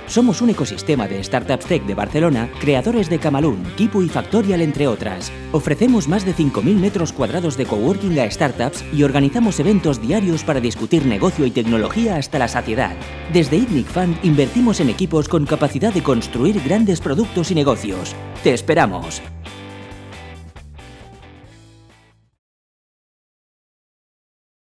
S4: Somos un ecosistema de startups tech de Barcelona, creadores de Camalún, Kipu y Factorial, entre otras. Ofrecemos más de 5.000 metros cuadrados de coworking a startups y organizamos eventos diarios para discutir negocio y tecnología hasta la saciedad. Desde ITNIC Fund invertimos en equipos con capacidad de construir grandes productos y negocios. ¡Te esperamos!